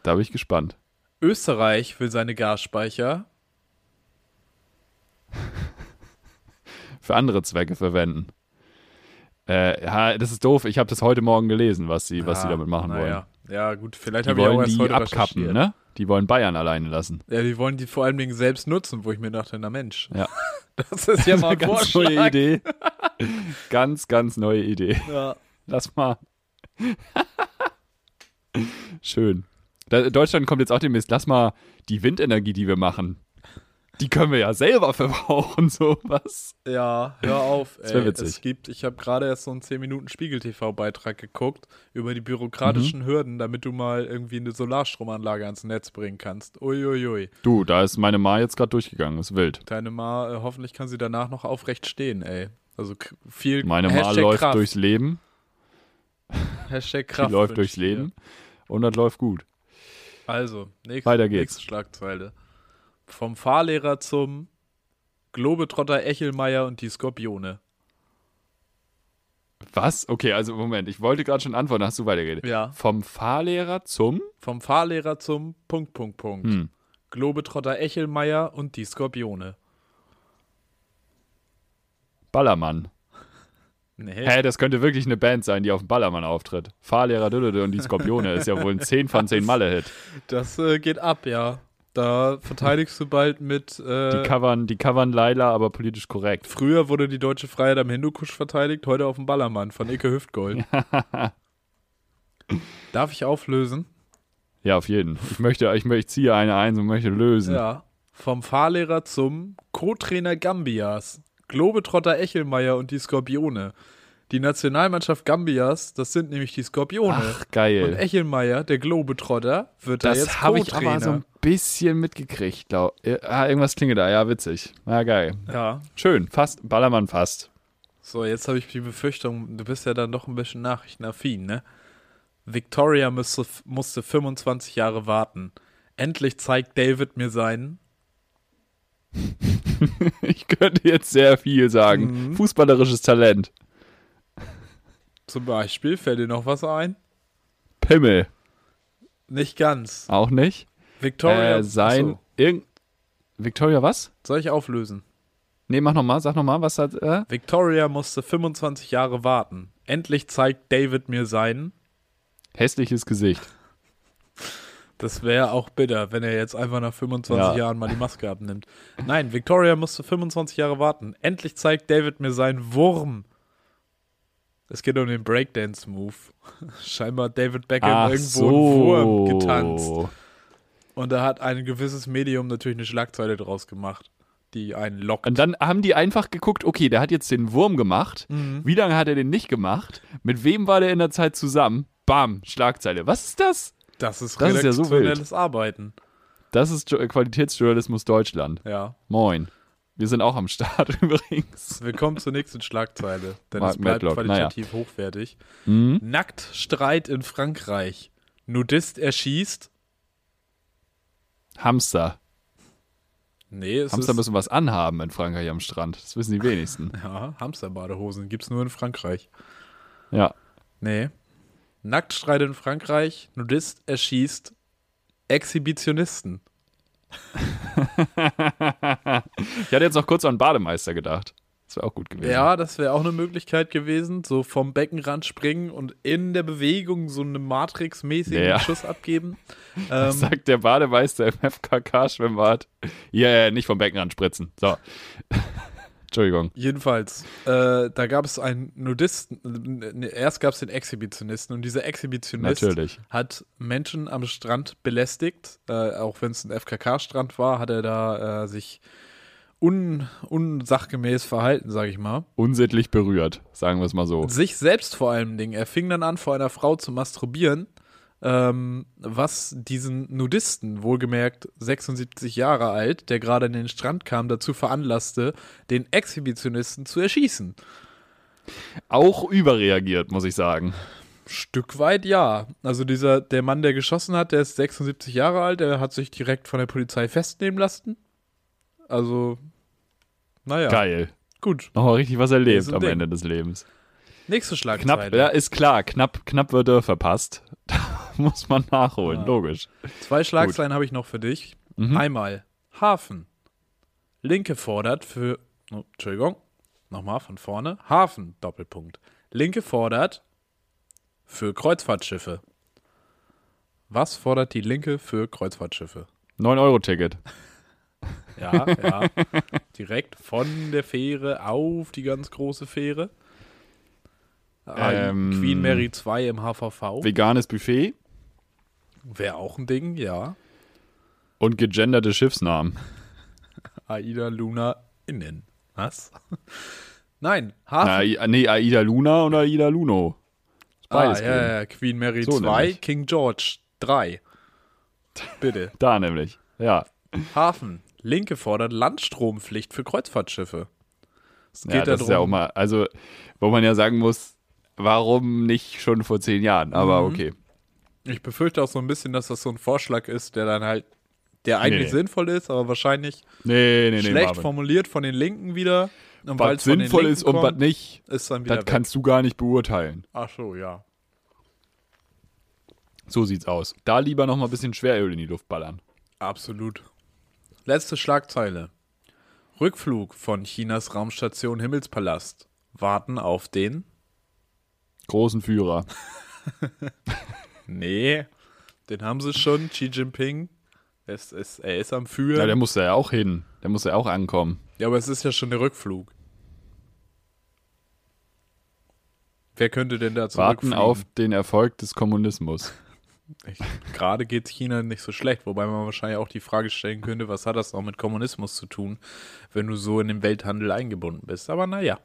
Da bin ich gespannt. Österreich will seine Gasspeicher für andere Zwecke verwenden. Äh, das ist doof. Ich habe das heute Morgen gelesen, was sie, ja, was sie damit machen wollen. Ja. ja, gut, vielleicht habe ich auch erst die heute abkappen, ne? Die wollen Bayern alleine lassen. Ja, die wollen die vor allen Dingen selbst nutzen, wo ich mir dachte, na Mensch. Ja. Das ist ja mal eine ganz neue Idee. ganz, ganz neue Idee. Ja. Lass mal. Schön. Deutschland kommt jetzt auch demnächst, lass mal die Windenergie, die wir machen, die können wir ja selber verbrauchen, sowas. Ja, hör auf. Wäre witzig. Es gibt, ich habe gerade erst so einen 10 Minuten Spiegel-TV-Beitrag geguckt über die bürokratischen mhm. Hürden, damit du mal irgendwie eine Solarstromanlage ans Netz bringen kannst. Uiuiui. Ui, ui. Du, da ist meine Ma jetzt gerade durchgegangen, ist wild. Deine Ma, äh, hoffentlich kann sie danach noch aufrecht stehen, ey. Also viel Meine Ma läuft Kraft. durchs Leben. Hashtag Kraft. Die läuft durchs Leben und das läuft gut. Also, nächste, Weiter geht's. nächste Schlagzeile. Vom Fahrlehrer zum Globetrotter Echelmeier und die Skorpione. Was? Okay, also Moment, ich wollte gerade schon antworten, hast du weitergeredet. Ja. Vom Fahrlehrer zum? Vom Fahrlehrer zum Punkt, Punkt, Punkt. Hm. Globetrotter Echelmeier und die Skorpione. Ballermann. Nee. Hä, das könnte wirklich eine Band sein, die auf dem Ballermann auftritt. Fahrlehrer Dödede und die Skorpione ist ja wohl ein 10 von 10 Malle-Hit. Das äh, geht ab, ja. Da verteidigst du bald mit. Äh, die, covern, die covern Laila, aber politisch korrekt. Früher wurde die deutsche Freiheit am Hindukusch verteidigt, heute auf dem Ballermann von Icke Hüftgold. Darf ich auflösen? Ja, auf jeden. Ich möchte, ich, ich ziehe eine ein und möchte lösen. Ja. Vom Fahrlehrer zum Co-Trainer Gambias. Globetrotter Echelmeier und die Skorpione. Die Nationalmannschaft Gambias, das sind nämlich die Skorpione. Ach, geil. Und Echelmeier, der Globetrotter, wird das da jetzt Das habe ich aber so ein bisschen mitgekriegt. Glaub. Ah, irgendwas klingelt da. Ja, witzig. Ja, geil. Ja. Schön. Fast. Ballermann fast. So, jetzt habe ich die Befürchtung, du bist ja dann doch ein bisschen nachrichtenaffin, ne? Victoria musste, musste 25 Jahre warten. Endlich zeigt David mir seinen ich könnte jetzt sehr viel sagen. Mhm. Fußballerisches Talent. Zum Beispiel, fällt dir noch was ein? Pimmel. Nicht ganz. Auch nicht? Victoria. Äh, sein. Irgend Victoria was? Soll ich auflösen? Nee, mach nochmal, sag nochmal, was hat. Äh? Victoria musste 25 Jahre warten. Endlich zeigt David mir sein hässliches Gesicht. Das wäre auch bitter, wenn er jetzt einfach nach 25 ja. Jahren mal die Maske abnimmt. Nein, Victoria musste 25 Jahre warten. Endlich zeigt David mir seinen Wurm. Es geht um den Breakdance-Move. Scheinbar hat David Beckham Ach irgendwo so. einen Wurm getanzt. Und da hat ein gewisses Medium natürlich eine Schlagzeile draus gemacht, die einen lockt. Und dann haben die einfach geguckt, okay, der hat jetzt den Wurm gemacht. Mhm. Wie lange hat er den nicht gemacht? Mit wem war der in der Zeit zusammen? Bam, Schlagzeile. Was ist das? Das ist das redaktionelles ist ja so Arbeiten. Das ist Qualitätsjournalismus Deutschland. Ja. Moin. Wir sind auch am Start übrigens. Willkommen zur nächsten Schlagzeile, denn Mark es bleibt Madlock. qualitativ naja. hochwertig. Mhm. Nacktstreit in Frankreich. Nudist erschießt. Hamster. Nee, es Hamster müssen was anhaben in Frankreich am Strand. Das wissen die wenigsten. ja, Hamsterbadehosen gibt es nur in Frankreich. Ja. Nee, Nacktstreit in Frankreich, Nudist erschießt Exhibitionisten. ich hatte jetzt noch kurz an Bademeister gedacht. Das wäre auch gut gewesen. Ja, das wäre auch eine Möglichkeit gewesen. So vom Beckenrand springen und in der Bewegung so einen Matrix-mäßigen ja. Schuss abgeben. Ähm, sagt der Bademeister im FKK-Schwimmbad. Ja, ja, nicht vom Beckenrand spritzen. So. Entschuldigung. Jedenfalls, äh, da gab es einen Nudisten, äh, erst gab es den Exhibitionisten und dieser Exhibitionist Natürlich. hat Menschen am Strand belästigt, äh, auch wenn es ein FKK-Strand war, hat er da äh, sich un, unsachgemäß verhalten, sage ich mal. Unsittlich berührt, sagen wir es mal so. Sich selbst vor allem Dingen. Er fing dann an, vor einer Frau zu masturbieren ähm, was diesen Nudisten, wohlgemerkt 76 Jahre alt, der gerade in den Strand kam, dazu veranlasste, den Exhibitionisten zu erschießen. Auch überreagiert, muss ich sagen. Stück weit ja. Also dieser, der Mann, der geschossen hat, der ist 76 Jahre alt, der hat sich direkt von der Polizei festnehmen lassen. Also, naja. Geil. Gut. Nochmal richtig was erlebt am Ding. Ende des Lebens. Nächste Schlagzeile. Knapp, ja, ist klar. Knapp, knapp wird er verpasst. muss man nachholen, ja. logisch. Zwei Schlagzeilen habe ich noch für dich. Mhm. Einmal Hafen. Linke fordert für. Oh, Entschuldigung. Nochmal von vorne. Hafen, Doppelpunkt. Linke fordert für Kreuzfahrtschiffe. Was fordert die Linke für Kreuzfahrtschiffe? 9-Euro-Ticket. Ja, ja. Direkt von der Fähre auf die ganz große Fähre. Ähm, Queen Mary 2 im HVV. Veganes Buffet. Wäre auch ein Ding, ja. Und gegenderte Schiffsnamen. Aida Luna innen. Was? Nein, Hafen. Na, nee, Aida Luna und Aida Luno. Beides ah, ja, ja, Queen Mary so 2, nämlich. King George 3. Bitte. da nämlich, ja. Hafen. Linke fordert Landstrompflicht für Kreuzfahrtschiffe. Es geht ja, das darum, ist ja auch mal, also, wo man ja sagen muss, warum nicht schon vor zehn Jahren? Aber mhm. okay. Ich befürchte auch so ein bisschen, dass das so ein Vorschlag ist, der dann halt, der eigentlich nee. sinnvoll ist, aber wahrscheinlich nee, nee, schlecht formuliert von den Linken wieder. Und was sinnvoll ist und was nicht, ist dann wieder das weg. kannst du gar nicht beurteilen. Ach so, ja. So sieht's aus. Da lieber noch mal ein bisschen Schweröl in die Luft ballern. Absolut. Letzte Schlagzeile. Rückflug von Chinas Raumstation Himmelspalast. Warten auf den großen Führer. nee, den haben sie schon, Xi Jinping. Es, es, er ist am Führen. Ja, der muss ja auch hin. Der muss ja auch ankommen. Ja, aber es ist ja schon der Rückflug. Wer könnte denn da Warten auf den Erfolg des Kommunismus. Gerade geht China nicht so schlecht, wobei man wahrscheinlich auch die Frage stellen könnte, was hat das auch mit Kommunismus zu tun, wenn du so in den Welthandel eingebunden bist. Aber naja.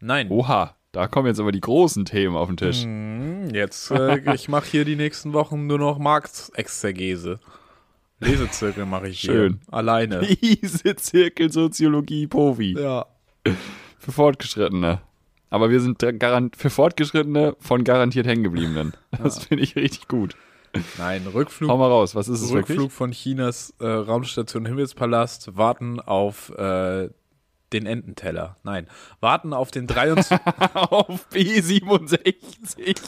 Nein. Oha, da kommen jetzt aber die großen Themen auf den Tisch. Mm, jetzt, äh, ich mache hier die nächsten Wochen nur noch Marktexegese. Lesezirkel mache ich Schön. hier. Alleine. Lesezirkel Soziologie Profi. Ja. Für Fortgeschrittene. Aber wir sind für Fortgeschrittene von garantiert Hängengebliebenen. Das ja. finde ich richtig gut. Nein, Rückflug. Hau mal raus, was ist es Rückflug wirklich? von Chinas äh, Raumstation Himmelspalast, warten auf äh, den Ententeller. Nein, warten auf den 23. auf B67.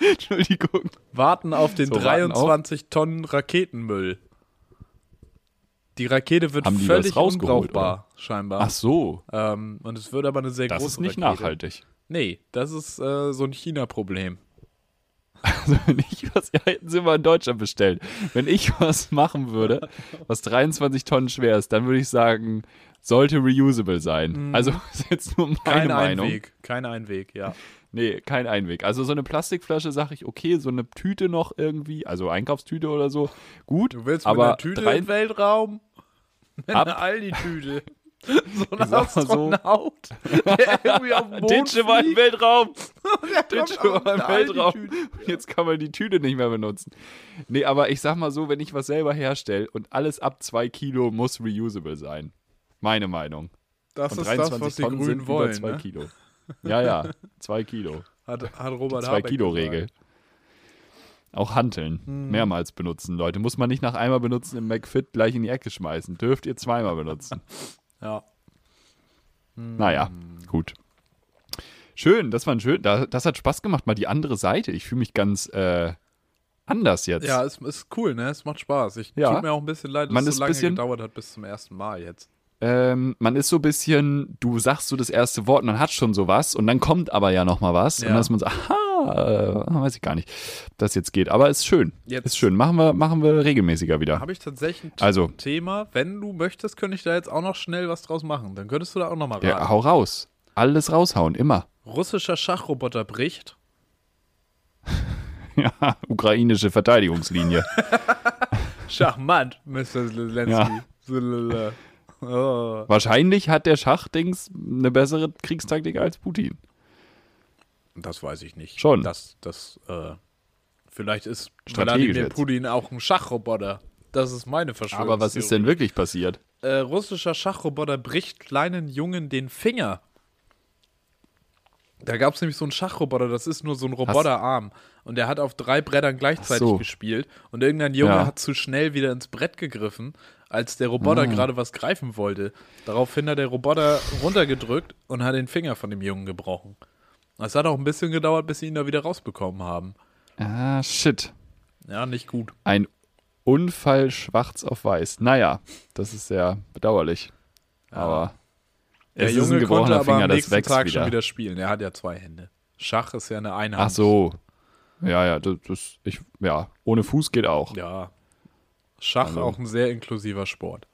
Entschuldigung. Warten auf den so, 23 Tonnen Raketenmüll. Die Rakete wird Haben völlig unbrauchbar, scheinbar. Ach so, Ähm, und es wird aber eine sehr das große ist nicht Rakete. nachhaltig. Nee, das ist äh, so ein China-Problem. Also wenn ich was, ja, hätten sie mal in Deutschland bestellt. Wenn ich was machen würde, was 23 Tonnen schwer ist, dann würde ich sagen, sollte reusable sein. Also das ist jetzt nur meine Kein Meinung. Einweg. Kein Einweg, ja. Nee, kein Einweg. Also so eine Plastikflasche sage ich, okay, so eine Tüte noch irgendwie, also Einkaufstüte oder so, gut. Du willst aber mit einer Tüte im Weltraum? Einer Aldi-Tüte. So ein sag mal so. Astronaut, der irgendwie auf dem Mond Ditsche war im. Weltraum. Ditsche war im eine Weltraum. Jetzt kann man die Tüte nicht mehr benutzen. Nee, aber ich sag mal so, wenn ich was selber herstelle und alles ab zwei Kilo muss reusable sein. Meine Meinung. Das Und ist das, 23 was die Tonnen Grünen über wollen. zwei Ne? Kilo. Ja, ja, zwei Kilo. Hat, hat Robert Zwei Habeck Kilo gesagt. Auch Hanteln. Hm. Mehrmals benutzen, Leute. Muss man nicht nach einmal benutzen im McFit gleich in die Ecke schmeißen. Dürft ihr zweimal benutzen. Ja. Naja, gut. Schön, das war ein schön. Da, das hat Spaß gemacht, mal die andere Seite. Ich fühle mich ganz äh, anders jetzt. Ja, es ist cool, ne? Es macht Spaß. Ich Ja. tut mir auch ein bisschen leid, dass Man es so lange bisschen- gedauert hat bis zum ersten Mal jetzt. Ähm, man ist so ein bisschen, du sagst so das erste Wort, man hat schon sowas und dann kommt aber ja noch mal was Ja. und dann ist man so, aha, äh, weiß ich gar nicht, ob das jetzt geht. Aber ist schön, Jetzt- ist schön. Machen wir, machen wir regelmäßiger wieder. Habe ich tatsächlich ein Also. Thema. Wenn du möchtest, könnte ich da jetzt auch noch schnell was draus machen. Dann könntest du da auch noch mal raten. Ja, hau raus. Alles raushauen, immer. Russischer Schachroboter bricht. Ja, ukrainische Verteidigungslinie. Charmant, Mr. Zelensky. Ja. Oh. Wahrscheinlich hat der Schachdings eine bessere Kriegstaktik als Putin. Das weiß ich nicht. Schon. Das, das, äh, vielleicht ist Wladimir. Putin auch ein Schachroboter. Das ist meine Verschwörung. Aber was ist denn wirklich passiert? Äh, russischer Schachroboter bricht kleinen Jungen den Finger. Da gab es nämlich so einen Schachroboter, das ist nur so ein Roboterarm. Und der hat auf drei Brettern gleichzeitig so. gespielt. Und irgendein Junge Ja. hat zu schnell wieder ins Brett gegriffen, als der Roboter Ah. gerade was greifen wollte. Daraufhin hat der Roboter runtergedrückt und hat den Finger von dem Jungen gebrochen. Es hat auch ein bisschen gedauert, bis sie ihn da wieder rausbekommen haben. Ah, shit. Ja, nicht gut. Ein Unfall schwarz auf weiß. Naja, das ist sehr bedauerlich. Aber Der Junge konnte aber Finger, am nächsten Tag wieder. schon wieder spielen. Er hat ja zwei Hände. Schach ist ja eine Einhand. Ach so. Ja, ja, das, das ich, ja, ohne Fuß geht auch. Ja. Schach Also- auch ein sehr inklusiver Sport.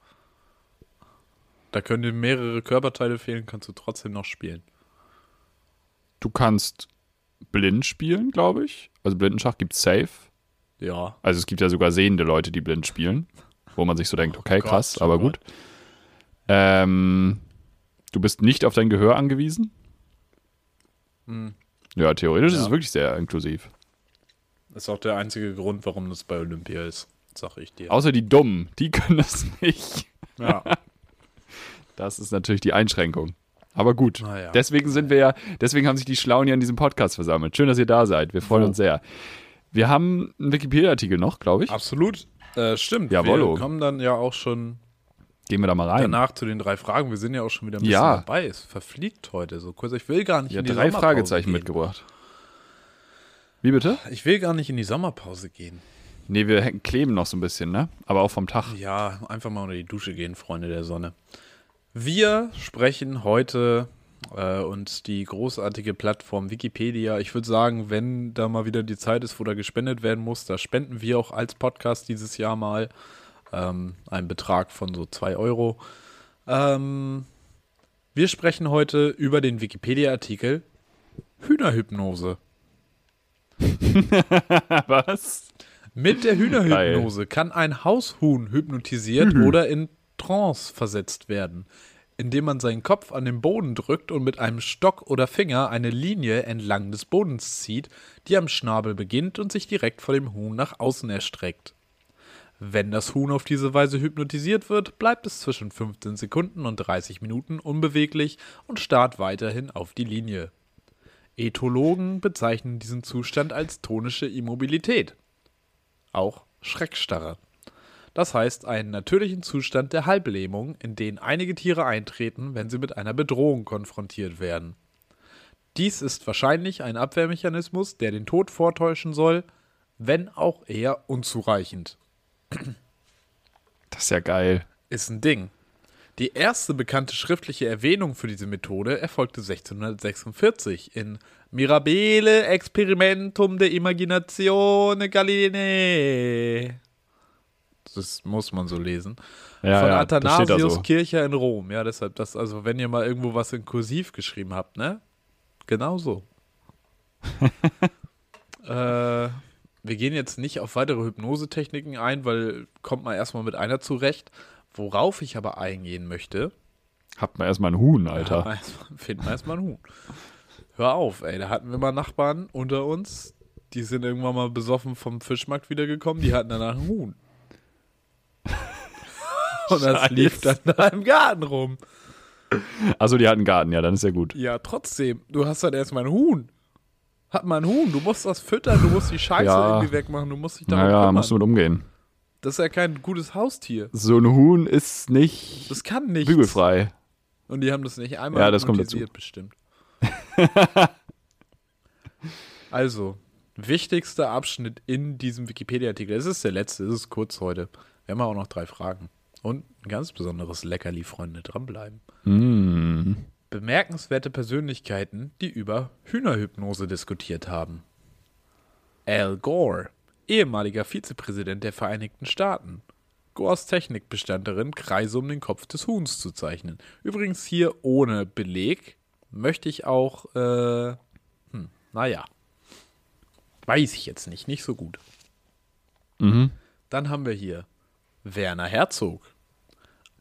Da können dir mehrere Körperteile fehlen, kannst du trotzdem noch spielen. Du kannst blind spielen, glaube ich. Also Blindenschach gibt's safe. Ja. Also es gibt ja sogar sehende Leute, die blind spielen, wo man sich so denkt, okay, Gott, krass, oh aber gut. Ähm, du bist nicht auf dein Gehör angewiesen. Ja, theoretisch ist Ja. es wirklich sehr inklusiv. Ist auch der einzige Grund, warum das bei Olympia ist, sag ich dir. Außer die Dummen, die können das nicht. Ja. Das ist natürlich die Einschränkung. Aber gut. Naja. Deswegen sind wir ja, deswegen haben sich die Schlauen hier in diesem Podcast versammelt. Schön, dass ihr da seid. Wir freuen Wo? uns sehr. Wir haben einen Wikipedia-Artikel noch, glaube ich. Absolut. Äh, stimmt. Jawollo. Wir kommen dann ja auch schon Gehen wir da mal rein. danach zu den drei Fragen. Wir sind ja auch schon wieder ein bisschen Ja. dabei. Es verfliegt heute so kurz. Ich will gar nicht Ja, in die drei Sommerpause Fragezeichen gehen. mitgebracht. Wie bitte? Ich will gar nicht in die Sommerpause gehen. Nee, wir kleben noch so ein bisschen, ne? Aber auch vom Tag. Ja, einfach mal unter die Dusche gehen, Freunde der Sonne. Wir sprechen heute äh, und die großartige Plattform Wikipedia. Ich würde sagen, wenn da mal wieder die Zeit ist, wo da gespendet werden muss, da spenden wir auch als Podcast dieses Jahr mal ähm, einen Betrag von so 2 Euro. Ähm, wir sprechen heute über den Wikipedia-Artikel Hühnerhypnose. Was? Mit der Hühnerhypnose kann ein Haushuhn hypnotisiert oder in Trance versetzt werden, indem man seinen Kopf an den Boden drückt und mit einem Stock oder Finger eine Linie entlang des Bodens zieht, die am Schnabel beginnt und sich direkt vor dem Huhn nach außen erstreckt. Wenn das Huhn auf diese Weise hypnotisiert wird, bleibt es zwischen 15 Sekunden und 30 Minuten unbeweglich und starrt weiterhin auf die Linie. Ethologen bezeichnen diesen Zustand als tonische Immobilität auch Schreckstarre. Das heißt einen natürlichen Zustand der Halblähmung, in den einige Tiere eintreten, wenn sie mit einer Bedrohung konfrontiert werden. Dies ist wahrscheinlich ein Abwehrmechanismus, der den Tod vortäuschen soll, wenn auch eher unzureichend. Das ist ja geil. ist ein Ding. Die erste bekannte schriftliche Erwähnung für diese Methode erfolgte 1646 in Mirabile Experimentum de Imaginatione Galilei. Das muss man so lesen. Ja, Von ja, Athanasius so. Kircher in Rom. Ja, deshalb das, also wenn ihr mal irgendwo was in Kursiv geschrieben habt, ne? Genau so. äh, wir gehen jetzt nicht auf weitere Hypnosetechniken ein, weil kommt man erstmal mit einer zurecht. Worauf ich aber eingehen möchte. Habt man erstmal einen Huhn, Alter. Ja, finden wir erstmal einen Huhn. Hör auf, ey. Da hatten wir mal Nachbarn unter uns. Die sind irgendwann mal besoffen vom Fischmarkt wiedergekommen. Die hatten danach einen Huhn. Und das Scheiße. lief dann da im Garten rum. Also die hatten einen Garten, ja, dann ist ja gut. Ja, trotzdem. Du hast dann erstmal einen Huhn. Hat man einen Huhn. Du musst das füttern, du musst die Scheiße ja. irgendwie wegmachen, du musst dich darum naja, kümmern. musst du mit umgehen. Das ist ja kein gutes Haustier. So ein Huhn ist nicht. Das kann nicht. Bügelfrei. Und die haben das nicht einmal ja, das kommt dazu. bestimmt. also, wichtigster Abschnitt in diesem Wikipedia-Artikel. Es ist der letzte, es ist kurz heute. Wir haben auch noch drei Fragen. Und ein ganz besonderes Leckerli, Freunde, dranbleiben. Mm. Bemerkenswerte Persönlichkeiten, die über Hühnerhypnose diskutiert haben. Al Gore, ehemaliger Vizepräsident der Vereinigten Staaten. Gores Technik bestand darin, Kreise um den Kopf des Huhns zu zeichnen. Übrigens hier ohne Beleg. Möchte ich auch, äh, hm, naja. Weiß ich jetzt nicht, nicht so gut. Mhm. Dann haben wir hier Werner Herzog.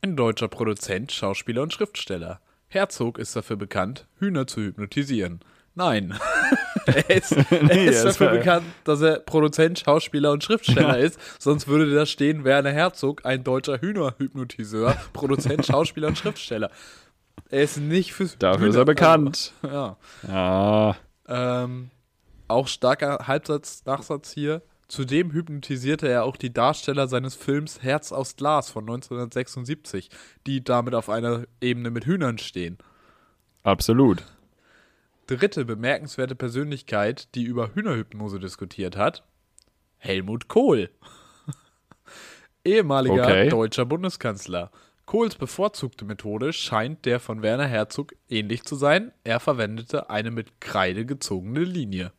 Ein deutscher Produzent, Schauspieler und Schriftsteller. Herzog ist dafür bekannt, Hühner zu hypnotisieren. Nein. er ist, er ist dafür bekannt, dass er Produzent, Schauspieler und Schriftsteller ja. ist. Sonst würde da stehen, Werner Herzog, ein deutscher Hühnerhypnotiseur, Produzent, Schauspieler und Schriftsteller. Er ist nicht fürs Dafür Hühner, ist er bekannt. Also, ja. Ja. Ähm, auch starker Halbsatz, Nachsatz hier. Zudem hypnotisierte er auch die Darsteller seines Films Herz aus Glas von 1976, die damit auf einer Ebene mit Hühnern stehen. Absolut. Dritte bemerkenswerte Persönlichkeit, die über Hühnerhypnose diskutiert hat, Helmut Kohl. Ehemaliger okay. deutscher Bundeskanzler. Kohls bevorzugte Methode scheint der von Werner Herzog ähnlich zu sein. Er verwendete eine mit Kreide gezogene Linie.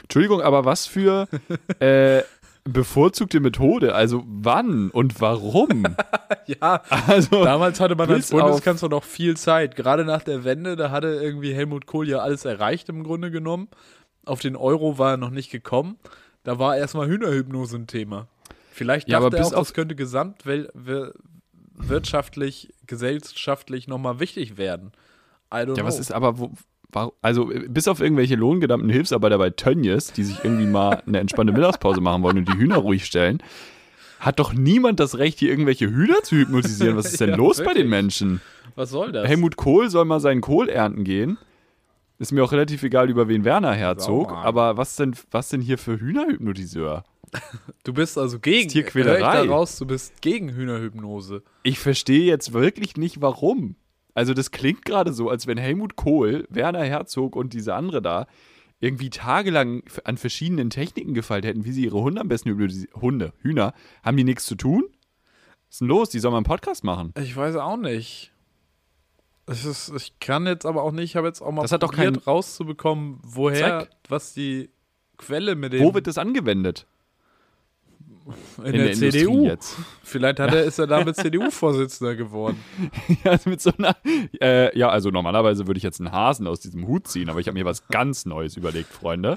Entschuldigung, aber was für äh, bevorzugte Methode? Also wann und warum? ja, also damals hatte man als Bundeskanzler noch viel Zeit. Gerade nach der Wende, da hatte irgendwie Helmut Kohl ja alles erreicht im Grunde genommen. Auf den Euro war er noch nicht gekommen. Da war erstmal Hühnerhypnose ein Thema. Vielleicht dachte ja, aber er auch, das könnte gesamtwirtschaftlich, gesellschaftlich nochmal wichtig werden. ja, know. was ist aber, wo, also bis auf irgendwelche lohngedammten Hilfsarbeiter bei Tönnies, die sich irgendwie mal eine entspannte Mittagspause machen wollen und die Hühner ruhig stellen, hat doch niemand das Recht, hier irgendwelche Hühner zu hypnotisieren. Was ist denn ja, los wirklich? bei den Menschen? Was soll das? Helmut Kohl soll mal seinen Kohl ernten gehen. Ist mir auch relativ egal, über wen Werner herzog. Aber was denn, was denn hier für Hühnerhypnotiseur? Du bist also gegen Tierquälerei. raus, du bist gegen Hühnerhypnose. Ich verstehe jetzt wirklich nicht, warum. Also das klingt gerade so, als wenn Helmut Kohl, Werner Herzog und diese andere da irgendwie tagelang an verschiedenen Techniken gefeilt hätten, wie sie ihre Hunde am besten hypnotisieren. Hunde, Hühner, haben die nichts zu tun? Was ist denn los? Die sollen mal einen Podcast machen. Ich weiß auch nicht. Ist, ich kann jetzt aber auch nicht, ich habe jetzt auch mal das probiert hat doch kein rauszubekommen, woher, Zeig. was die Quelle mit dem. Wo wird das angewendet? In, in der, der CDU. Jetzt. Vielleicht hat er, ist er damit CDU-Vorsitzender geworden. ja, mit so einer, äh, ja, also normalerweise würde ich jetzt einen Hasen aus diesem Hut ziehen, aber ich habe mir was ganz Neues überlegt, Freunde.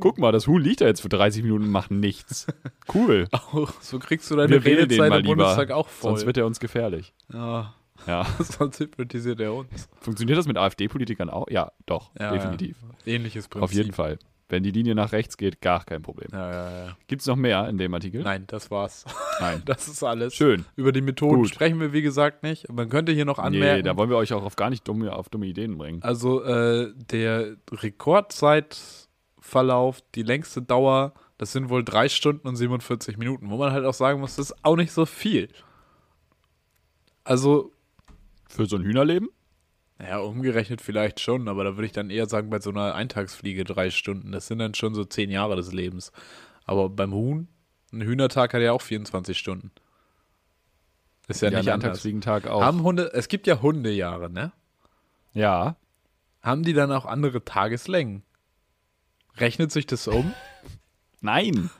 Guck mal, das Huhn liegt da jetzt für 30 Minuten und macht nichts. Cool. Auch, so kriegst du deine Wir Redezeit im Bundestag auch voll. Sonst wird er uns gefährlich. Ja. Ja. Sonst hypnotisiert er uns. Funktioniert das mit AfD-Politikern auch? Ja, doch, ja, definitiv. Ja. Ähnliches Prinzip. Auf jeden Fall. Wenn die Linie nach rechts geht, gar kein Problem. Ja, ja, ja. Gibt es noch mehr in dem Artikel? Nein, das war's. Nein. Das ist alles. Schön. Über die Methoden Gut. sprechen wir, wie gesagt, nicht. Man könnte hier noch anmerken. Nee, da wollen wir euch auch auf gar nicht dumme, auf dumme Ideen bringen. Also, äh, der Rekordzeitverlauf, die längste Dauer, das sind wohl drei Stunden und 47 Minuten, wo man halt auch sagen muss, das ist auch nicht so viel. Also. Für so ein Hühnerleben? Ja, umgerechnet vielleicht schon, aber da würde ich dann eher sagen, bei so einer Eintagsfliege drei Stunden. Das sind dann schon so zehn Jahre des Lebens. Aber beim Huhn, ein Hühnertag hat ja auch 24 Stunden. Ist ja, ja nicht Landtagsfliegentag auch. Haben Hunde, es gibt ja Hundejahre, ne? Ja. Haben die dann auch andere Tageslängen? Rechnet sich das um? Nein.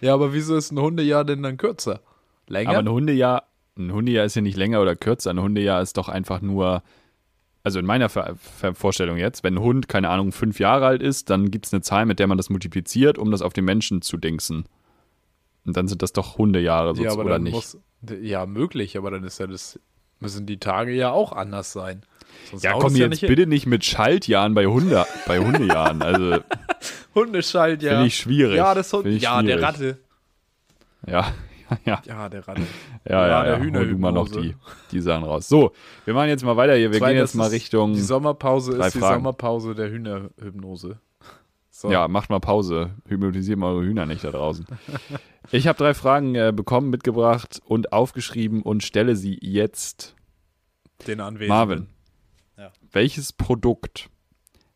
Ja, aber wieso ist ein Hundejahr denn dann kürzer? Länger? Aber ein Hundejahr, ein Hundejahr ist ja nicht länger oder kürzer. Ein Hundejahr ist doch einfach nur, also in meiner Ver Ver Vorstellung jetzt, wenn ein Hund, keine Ahnung, fünf Jahre alt ist, dann gibt es eine Zahl, mit der man das multipliziert, um das auf den Menschen zu dingsen. Und dann sind das doch Hundejahre sozusagen, ja, oder nicht? Muss, ja, möglich, aber dann ist ja das, müssen die Tage ja auch anders sein. Sonst ja, komm jetzt ja bitte nicht mit Schaltjahren bei, Hunde, bei Hundejahren. Also, Hundeschaltjahr. Finde ich schwierig. Ja, das Hund, ja schwierig. der Ratte. Ja, ja. Ja, der Ratte. Ja, ja, der ja. Hühner. du mal noch die, die Sachen raus. So, wir machen jetzt mal weiter hier. Wir Zwei, gehen jetzt mal Richtung. Die Sommerpause ist die Sommerpause der Hühnerhypnose. So. Ja, macht mal Pause. Hypnotisiert mal eure Hühner nicht da draußen. ich habe drei Fragen äh, bekommen, mitgebracht und aufgeschrieben und stelle sie jetzt. Den Anwesenden. Marvin, ja. welches Produkt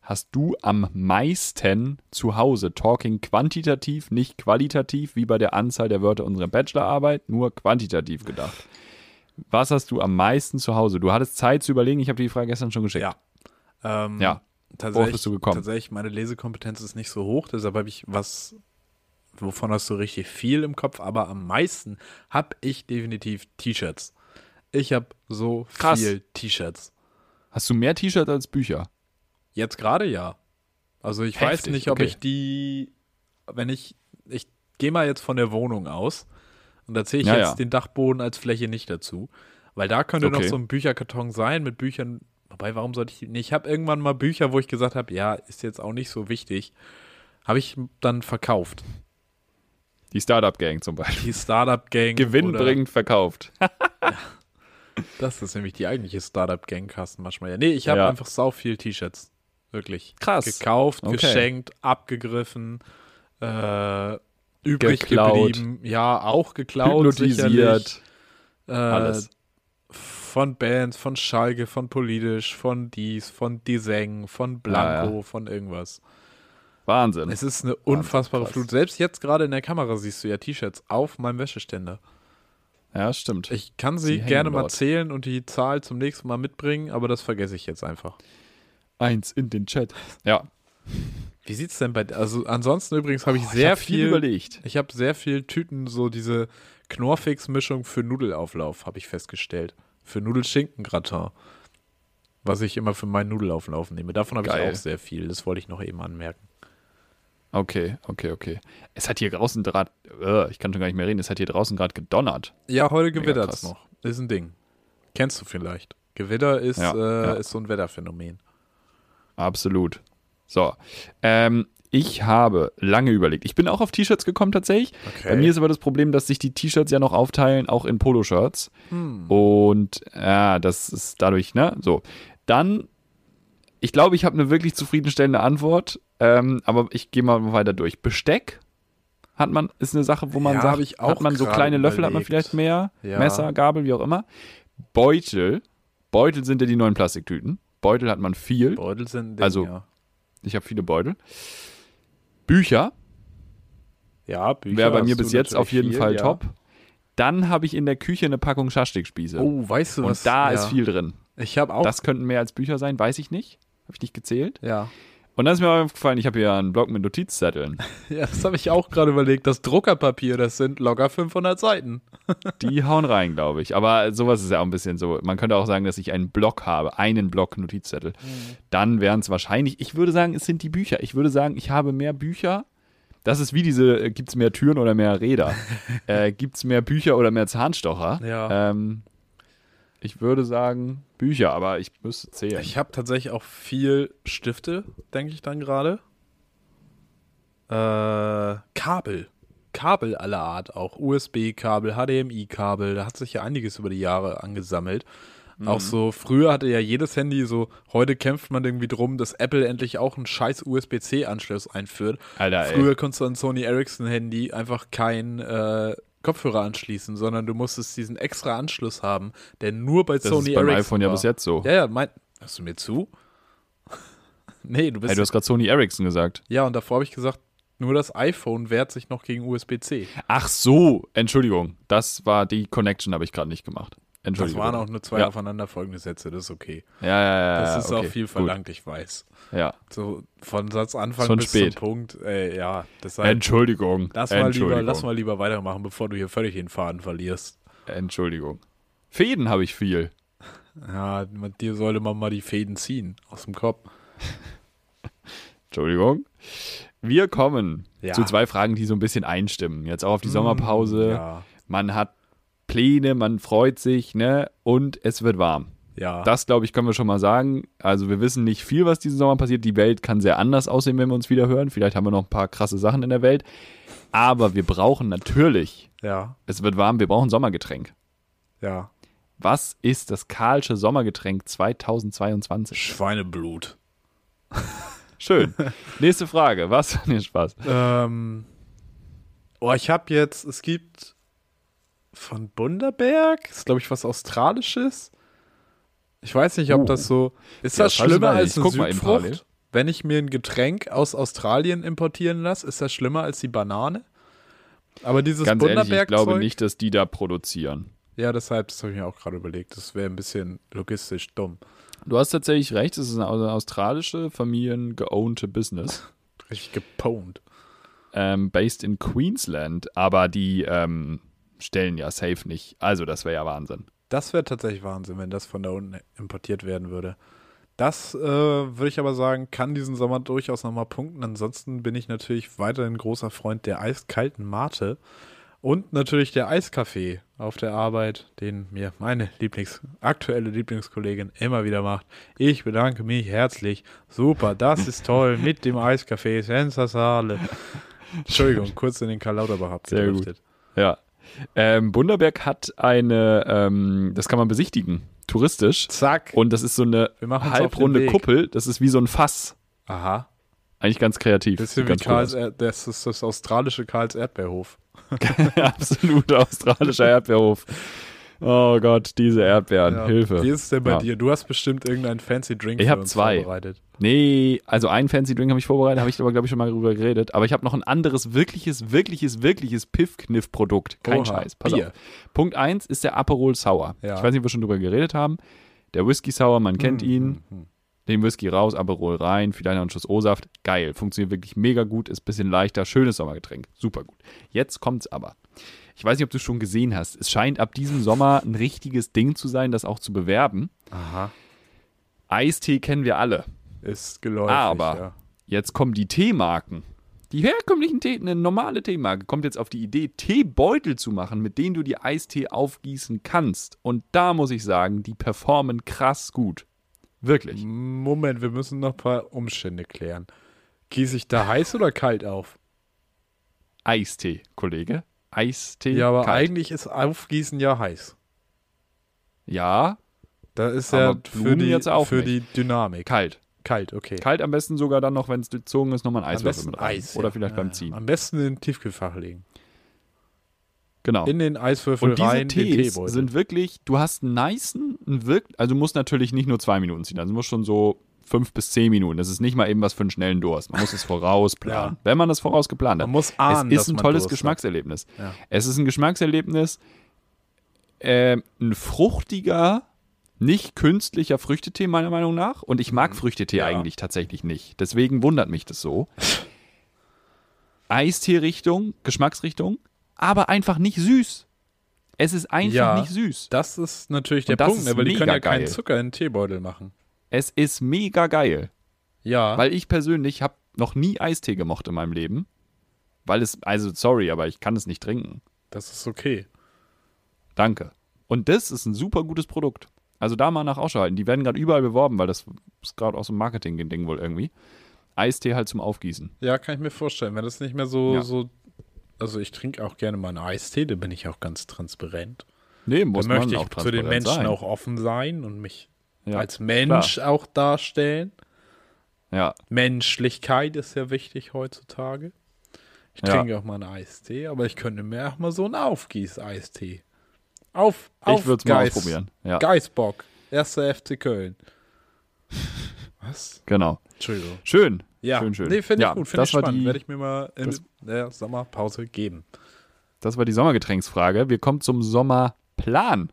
hast du am meisten zu Hause? Talking quantitativ, nicht qualitativ, wie bei der Anzahl der Wörter unserer Bachelorarbeit, nur quantitativ gedacht. Was hast du am meisten zu Hause? Du hattest Zeit zu überlegen, ich habe die Frage gestern schon geschickt. Ja. Ähm, ja. Tatsächlich, bist du gekommen? Tatsächlich, meine Lesekompetenz ist nicht so hoch, deshalb habe ich was, wovon hast du richtig viel im Kopf, aber am meisten habe ich definitiv T-Shirts. Ich habe so Krass. viel T-Shirts. Hast du mehr T-Shirts als Bücher? Jetzt gerade ja. Also ich Heftig, weiß nicht, ob okay. ich die, wenn ich, ich gehe mal jetzt von der Wohnung aus und da zähle ich ja, jetzt ja. den Dachboden als Fläche nicht dazu. Weil da könnte okay. noch so ein Bücherkarton sein mit Büchern, Wobei, warum sollte ich. Nee, ich habe irgendwann mal Bücher, wo ich gesagt habe, ja, ist jetzt auch nicht so wichtig. Habe ich dann verkauft. Die Startup-Gang zum Beispiel. Die Startup-Gang. Gewinnbringend verkauft. ja. Das ist nämlich die eigentliche Startup-Gang, Carsten Maschmeyer. Nee, ich habe ja. einfach sau viel T-Shirts. Wirklich. Krass. Gekauft, okay. geschenkt, abgegriffen, äh, übrig geklaut. geblieben. Ja, auch geklaut. Hypnotisiert. Äh, Alles von Bands, von Schalke, von Politisch, von dies, von Deseng, von Blanco, ja, ja. von irgendwas. Wahnsinn. Es ist eine unfassbare Wahnsinn, Flut. Selbst jetzt gerade in der Kamera siehst du ja T-Shirts auf meinem Wäscheständer. Ja, stimmt. Ich kann sie, sie gerne mal zählen und die Zahl zum nächsten Mal mitbringen, aber das vergesse ich jetzt einfach. Eins in den Chat. Ja. Wie sieht es denn bei also ansonsten übrigens habe ich oh, sehr ich hab viel, viel überlegt. Ich habe sehr viel Tüten so diese Knorfix Mischung für Nudelauflauf habe ich festgestellt für Nudelschinkengratin. Was ich immer für meinen Nudelauflauf nehme. Davon habe ich auch sehr viel. Das wollte ich noch eben anmerken. Okay, okay, okay. Es hat hier draußen gerade, uh, ich kann schon gar nicht mehr reden, es hat hier draußen gerade gedonnert. Ja, heute gewittert es noch. Ist ein Ding. Kennst du vielleicht. Gewitter ist, ja, äh, ja. ist so ein Wetterphänomen. Absolut. So. Ähm, ich habe lange überlegt. Ich bin auch auf T-Shirts gekommen tatsächlich. Okay. Bei mir ist aber das Problem, dass sich die T-Shirts ja noch aufteilen, auch in Poloshirts. Hm. Und ja, das ist dadurch, ne? So. Dann, ich glaube, ich habe eine wirklich zufriedenstellende Antwort, ähm, aber ich gehe mal weiter durch. Besteck hat man, ist eine Sache, wo man ja, sagt, ich auch hat man so kleine Löffel, überlegt. hat man vielleicht mehr, ja. Messer, Gabel, wie auch immer. Beutel, Beutel sind ja die neuen Plastiktüten. Beutel hat man viel. Beutel sind Ding, also ja. ich habe viele Beutel. Bücher. Ja, Bücher. Wäre bei mir bis jetzt auf jeden viel, Fall ja. top. Dann habe ich in der Küche eine Packung Schaschlikspieße. Oh, weißt du was? Und da ja. ist viel drin. Ich habe auch. Das könnten mehr als Bücher sein, weiß ich nicht. Habe ich nicht gezählt. Ja. Und dann ist mir aufgefallen, ich habe hier einen Block mit Notizzetteln. ja, das habe ich auch gerade überlegt. Das Druckerpapier, das sind locker 500 Seiten. Die hauen rein, glaube ich. Aber sowas ist ja auch ein bisschen so. Man könnte auch sagen, dass ich einen Block habe, einen Block Notizzettel. Mhm. Dann wären es wahrscheinlich, ich würde sagen, es sind die Bücher. Ich würde sagen, ich habe mehr Bücher. Das ist wie diese, äh, gibt es mehr Türen oder mehr Räder? äh, gibt es mehr Bücher oder mehr Zahnstocher? Ja. Ähm, ich würde sagen Bücher, aber ich müsste zählen. Ich habe tatsächlich auch viel Stifte, denke ich dann gerade. Äh, Kabel. Kabel aller Art auch. USB-Kabel, HDMI-Kabel. Da hat sich ja einiges über die Jahre angesammelt. Mhm. Auch so, früher hatte ja jedes Handy so, heute kämpft man irgendwie drum, dass Apple endlich auch einen scheiß USB-C-Anschluss einführt. Alter, früher konntest du an Sony Ericsson-Handy einfach kein äh, Kopfhörer anschließen, sondern du musstest diesen extra Anschluss haben, der nur bei das Sony ist beim Ericsson iPhone war. ja bis jetzt so. Ja, ja, mein, hörst du mir zu? nee, du bist. Hey, du hast gerade Sony Ericsson gesagt. Ja, und davor habe ich gesagt Nur das iPhone wehrt sich noch gegen USB-C. Ach so, Entschuldigung. Das war die Connection, habe ich gerade nicht gemacht. Entschuldigung. Das waren auch nur zwei ja. aufeinanderfolgende Sätze, das ist okay. Ja, ja, ja. Das ist okay, auch viel verlangt, gut. ich weiß. Ja. So von Satzanfang Schon bis spät. zum Punkt, ey, ja. Deshalb, Entschuldigung. Lass mal, Entschuldigung. Lieber, lass mal lieber weitermachen, bevor du hier völlig den Faden verlierst. Entschuldigung. Fäden habe ich viel. Ja, mit dir sollte man mal die Fäden ziehen aus dem Kopf. Entschuldigung. Wir kommen ja. zu zwei Fragen, die so ein bisschen einstimmen. Jetzt auch auf die mm, Sommerpause. Ja. Man hat Pläne, man freut sich, ne? Und es wird warm. Ja. Das, glaube ich, können wir schon mal sagen. Also, wir wissen nicht viel, was diesen Sommer passiert. Die Welt kann sehr anders aussehen, wenn wir uns wieder hören. Vielleicht haben wir noch ein paar krasse Sachen in der Welt. Aber wir brauchen natürlich, ja. es wird warm, wir brauchen Sommergetränk. Ja. Was ist das Karlsche Sommergetränk 2022? Schweineblut. Schön. Nächste Frage. Was? Nee, Spaß. Ähm, oh, ich habe jetzt, es gibt von Bunderberg, ist glaube ich was Australisches. Ich weiß nicht, ob oh. das so. Ist ja, das schlimmer als eine Südfrucht? Wenn ich mir ein Getränk aus Australien importieren lasse, ist das schlimmer als die Banane? Aber dieses Ganz Bunderberg ehrlich, ich glaube nicht, dass die da produzieren. Ja, deshalb, das habe ich mir auch gerade überlegt. Das wäre ein bisschen logistisch dumm. Du hast tatsächlich recht, es ist eine australische, familiengeownte Business. Richtig geponed. Ähm, based in Queensland, aber die ähm, stellen ja safe nicht. Also, das wäre ja Wahnsinn. Das wäre tatsächlich Wahnsinn, wenn das von da unten importiert werden würde. Das äh, würde ich aber sagen, kann diesen Sommer durchaus nochmal punkten. Ansonsten bin ich natürlich weiterhin großer Freund der eiskalten Mate. Und natürlich der Eiskaffee auf der Arbeit, den mir meine Lieblings aktuelle Lieblingskollegin immer wieder macht. Ich bedanke mich herzlich. Super, das ist toll mit dem Eiskaffee. Sensasale. Entschuldigung, kurz in den Karl Lauterbach abgedriftet. Ja. Ähm, Bunderberg hat eine, ähm, das kann man besichtigen, touristisch. Zack. Und das ist so eine halbrunde Kuppel. Das ist wie so ein Fass. Aha. Eigentlich ganz kreativ. Bisschen wie Karls, cool. das ist das australische Karls Erdbeerhof. Absolut australischer Erdbeerhof. Oh Gott, diese Erdbeeren, ja. Hilfe. Wie ist es denn bei ja. dir? Du hast bestimmt irgendeinen fancy Drink ich für uns zwei. vorbereitet. Nee, also einen fancy Drink habe ich vorbereitet, habe ich aber glaube ich schon mal darüber geredet, aber ich habe noch ein anderes wirkliches wirkliches wirkliches Piff-Kniff Produkt, kein Oha, Scheiß. Pass Bier. auf. Punkt 1 ist der Aperol Sour. Ja. Ich weiß nicht, ob wir schon drüber geredet haben. Der Whisky Sour, man kennt mm, ihn. Mm, mm den Whisky raus, Aperol rein, vielleicht noch einen Schuss O-Saft. Geil, funktioniert wirklich mega gut, ist ein bisschen leichter, schönes Sommergetränk, super gut. Jetzt kommt's aber. Ich weiß nicht, ob du es schon gesehen hast. Es scheint ab diesem Sommer ein richtiges Ding zu sein, das auch zu bewerben. Aha. Eistee kennen wir alle. Ist geläufig, Aber ja. jetzt kommen die Teemarken. Die herkömmlichen Tee, eine normale Teemarke, kommt jetzt auf die Idee, Teebeutel zu machen, mit denen du die Eistee aufgießen kannst. Und da muss ich sagen, die performen krass gut. Wirklich. Moment, wir müssen noch ein paar Umstände klären. Gieße ich da heiß oder kalt auf? Eistee, Kollege. Eistee. Ja, aber kalt. eigentlich ist Aufgießen ja heiß. Ja. Da ist ja für, die, jetzt auch für die Dynamik. Kalt. Kalt, okay. Kalt am besten sogar dann noch, wenn es gezogen ist, nochmal ein Eiswürfel mit rein. Eis, Oder vielleicht ja. beim Ziehen. Am besten in den Tiefkühlfach legen. Genau. In den Eiswürfel und diese rein, Tees sind wirklich, du hast einen nicen, einen also du musst natürlich nicht nur zwei Minuten ziehen, also du musst schon so fünf bis zehn Minuten. Das ist nicht mal eben was für einen schnellen Durst. Man muss es vorausplanen. ja. Wenn man das vorausgeplant hat. Man muss ahnen, es ist ein tolles Geschmackserlebnis. Ja. Es ist ein Geschmackserlebnis, äh, ein fruchtiger, nicht künstlicher Früchtetee, meiner Meinung nach. Und ich mag mhm. Früchtetee ja. eigentlich tatsächlich nicht. Deswegen wundert mich das so. Eistee-Richtung, Geschmacksrichtung, aber einfach nicht süß. Es ist einfach ja, nicht süß. Das ist natürlich der Punkt, ne? weil die können ja geil. keinen Zucker in den Teebeutel machen. Es ist mega geil. Ja. Weil ich persönlich habe noch nie Eistee gemocht in meinem Leben. Weil es, also sorry, aber ich kann es nicht trinken. Das ist okay. Danke. Und das ist ein super gutes Produkt. Also da mal nach Ausschau halten. Die werden gerade überall beworben, weil das ist gerade auch so ein Marketing-Ding wohl irgendwie. Eistee halt zum Aufgießen. Ja, kann ich mir vorstellen. Wenn das nicht mehr so, ja. so also ich trinke auch gerne mal einen Eistee, da bin ich auch ganz transparent. Nee, muss da man möchte ich auch zu den Menschen sein. auch offen sein und mich ja, als Mensch klar. auch darstellen. Ja. Menschlichkeit ist ja wichtig heutzutage. Ich ja. trinke auch mal einen Eistee, aber ich könnte mir auch mal so einen Aufgieß-Eistee. Auf, auf Ich würde es mal ausprobieren. Ja. Geisbock, erster FC Köln. Was? Genau. Entschuldigung. Schön. Ja, schön, schön. Nee, finde ich ja, gut. Finde ich spannend. Werde ich mir mal in der Sommerpause geben. Das war die Sommergetränksfrage. Wir kommen zum Sommerplan.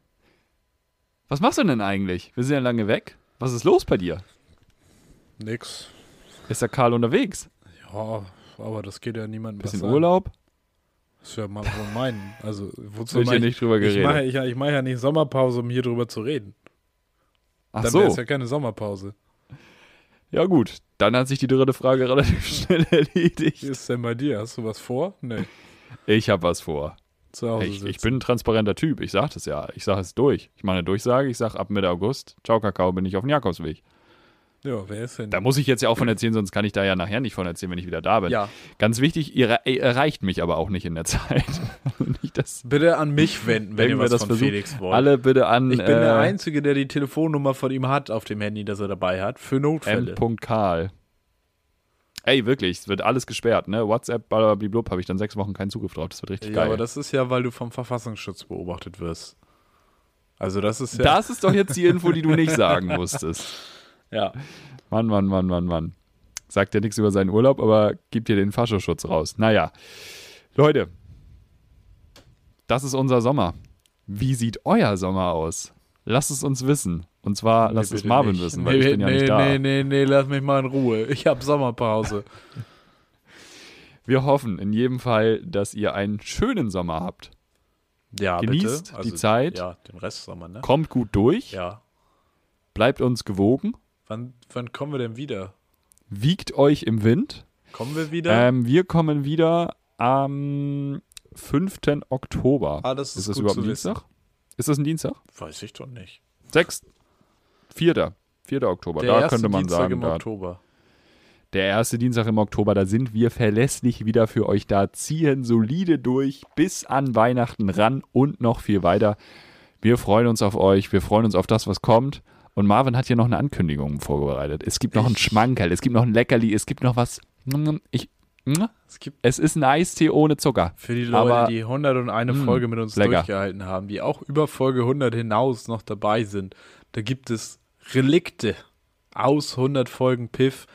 Was machst du denn eigentlich? Wir sind ja lange weg. Was ist los bei dir? Nix. Ist der Karl unterwegs? Ja, aber das geht ja niemandem Bisschen Urlaub? Das ist ja mal wohl mein. Also, wozu Wird hier nicht drüber geredet? Ich mache ich, ich mach ja nicht Sommerpause, um hier drüber zu reden. Ach Dann so. wäre es ja keine Sommerpause. Ja, gut. Dann hat sich die dritte Frage relativ schnell erledigt. Wie ist denn bei dir? Hast du was vor? Nee. Ich habe was vor. Zu Hause Ich, ich bin ein transparenter Typ. Ich sage das ja. Ich sage es durch. Ich mache eine Durchsage. Ich sage, ab Mitte August, ciao Kakao, bin ich auf dem Jakobsweg. Ja, wer ist denn? Da muss ich jetzt ja auch von erzählen, sonst kann ich da ja nachher nicht von erzählen, wenn ich wieder da bin. Ja. Ganz wichtig, ihr ihr erreicht mich aber auch nicht in der Zeit. nicht, Bitte an mich wenden, wenn ihr Irgendwer was das von versucht. Felix wollt. alle bitte an ich bin der äh, Einzige, der die Telefonnummer von ihm hat auf dem Handy, das er dabei hat, für Notfälle. M. Karl. Ey, wirklich, es wird alles gesperrt, ne? WhatsApp, blablabla, habe ich dann sechs Wochen keinen Zugriff drauf. Das wird richtig Ja, geil. aber das ist ja, weil du vom Verfassungsschutz beobachtet wirst. Also das ist ja. das ist doch jetzt die Info, die du nicht sagen musstest. ja. Mann, Mann, Mann, Mann, Mann. Sagt ja nichts über seinen Urlaub, aber gibt dir den Faschoschutz raus. Naja. Leute, das ist unser Sommer. Wie sieht euer Sommer aus? Lasst es uns wissen. Und zwar lasst es bitte Marvin nicht. wissen, weil nee, ich bin ja nee, nicht da. Nee, nee, nee, lass mich mal in Ruhe. Ich habe Sommerpause. Wir hoffen in jedem Fall, dass ihr einen schönen Sommer habt. Ja, Genießt bitte. die Zeit. Ja, den Rest Sommer, ne? Kommt gut durch, Ja. bleibt uns gewogen, Wann, wann kommen wir denn wieder? wiegt euch im Wind. Kommen wir wieder? Ähm, wir kommen wieder am 5. Oktober. ah, das ist, ist das überhaupt ein wissen. Dienstag? Ist das ein Dienstag? Weiß ich doch nicht. 6. 4. 4. Oktober. Der da könnte man Dienstag sagen, im Oktober. der erste Dienstag im Oktober, da sind wir verlässlich wieder für euch da, ziehen solide durch bis an Weihnachten ran und noch viel weiter. Wir freuen uns auf euch, wir freuen uns auf das, was kommt. Und Marvin hat hier noch eine Ankündigung vorbereitet. Es gibt noch einen Schmankerl, es gibt noch ein Leckerli, es gibt noch was. Ich, Es gibt es ist ein Eistee ohne Zucker. für die Leute, Aber- die 101 Mm, Folge mit uns lecker. durchgehalten haben, die auch über Folge 100 hinaus noch dabei sind, da gibt es Relikte aus 100 Folgen Piff.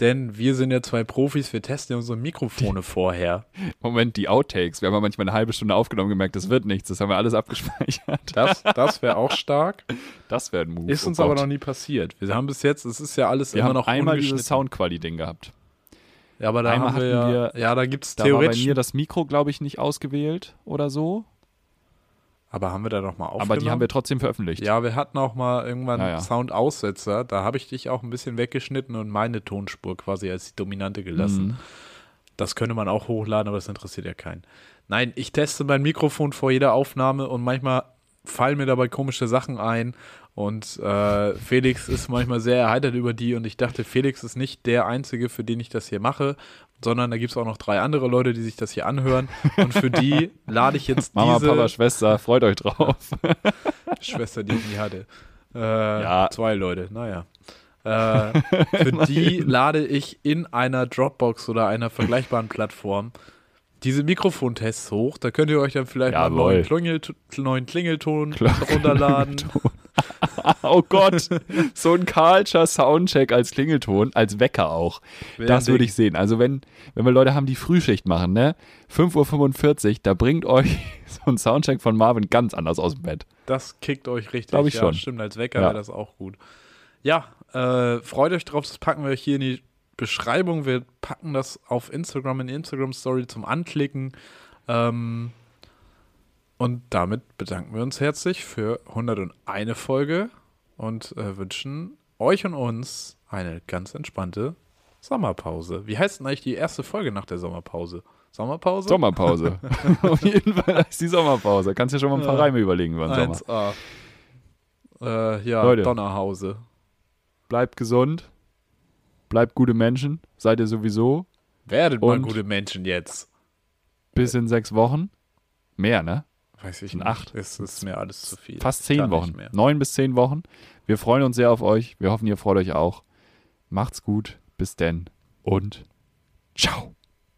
Denn wir sind ja zwei Profis, wir testen ja unsere Mikrofone vorher. Moment, die Outtakes. Wir haben ja manchmal eine halbe Stunde aufgenommen gemerkt, das wird nichts. Das haben wir alles abgespeichert. Das, das wäre auch stark. Das wäre ein Move. Ist oh uns aber Gott. noch nie passiert. Wir haben bis jetzt, es ist ja alles Wir immer haben noch einmal dieses. Soundquali-Ding gehabt. Ja, aber da einmal haben wir, hatten ja, wir- ja, da gibt es Da war bei theoretisch. mir das Mikro, glaube ich, nicht ausgewählt oder so. Aber haben wir da noch mal aufgenommen? Aber die haben wir trotzdem veröffentlicht. Ja, wir hatten auch mal irgendwann Ja, ja. Soundaussetzer. Da habe ich dich auch ein bisschen weggeschnitten und meine Tonspur quasi als die dominante gelassen. Mhm. Das könnte man auch hochladen, aber das interessiert ja keinen. Nein, ich teste mein Mikrofon vor jeder Aufnahme und manchmal fallen mir dabei komische Sachen ein. Und äh, Felix ist manchmal sehr erheitert über die. Und ich dachte, Felix ist nicht der Einzige, für den ich das hier mache, sondern da gibt es auch noch drei andere Leute, die sich das hier anhören. Und für die lade ich jetzt Mama, diese Papa, Schwester, freut euch drauf. Schwester, die ich nie hatte. Äh, Ja. Zwei Leute, naja. Äh, für die lade ich in einer Dropbox oder einer vergleichbaren Plattform diese Mikrofontests hoch. Da könnt ihr euch dann vielleicht mal einen neuen, Klingel, neuen Klingelton Klingelton. oh Gott, so ein Karlscher Soundcheck als Klingelton, als Wecker auch. das würde ich sehen. Also wenn, wenn wir Leute haben, die Frühschicht machen, ne? 5.45 Uhr, da bringt euch so ein Soundcheck von Marvin ganz anders aus dem Bett. Das kickt euch richtig. Glaub ich ja, schon. Stimmt, als Wecker Ja. wäre das auch gut. Ja, äh, freut euch drauf, das packen wir euch hier in die Beschreibung. Wir packen das auf Instagram in die Instagram-Story zum Anklicken. Ähm, und damit bedanken wir uns herzlich für 101 Folge und äh, wünschen euch und uns eine ganz entspannte Sommerpause. Wie heißt denn eigentlich die erste Folge nach der Sommerpause? Sommerpause? Sommerpause. Auf jeden Fall ist die Sommerpause. Kannst dir schon mal ein paar Ja. Reime überlegen über den Sommer. 1A. Äh, ja, Leute. Donnerhause. Bleibt gesund. Bleibt gute Menschen. Seid ihr sowieso. Werdet mal Und- gute Menschen jetzt. Bis in sechs Wochen. Mehr, ne? Weiß ich nicht. acht. Es ist mir alles zu viel. Fast zehn nicht Wochen. mehr. Neun bis zehn Wochen. Wir freuen uns sehr auf euch. Wir hoffen, ihr freut euch auch. Macht's gut. Bis denn. Und ciao.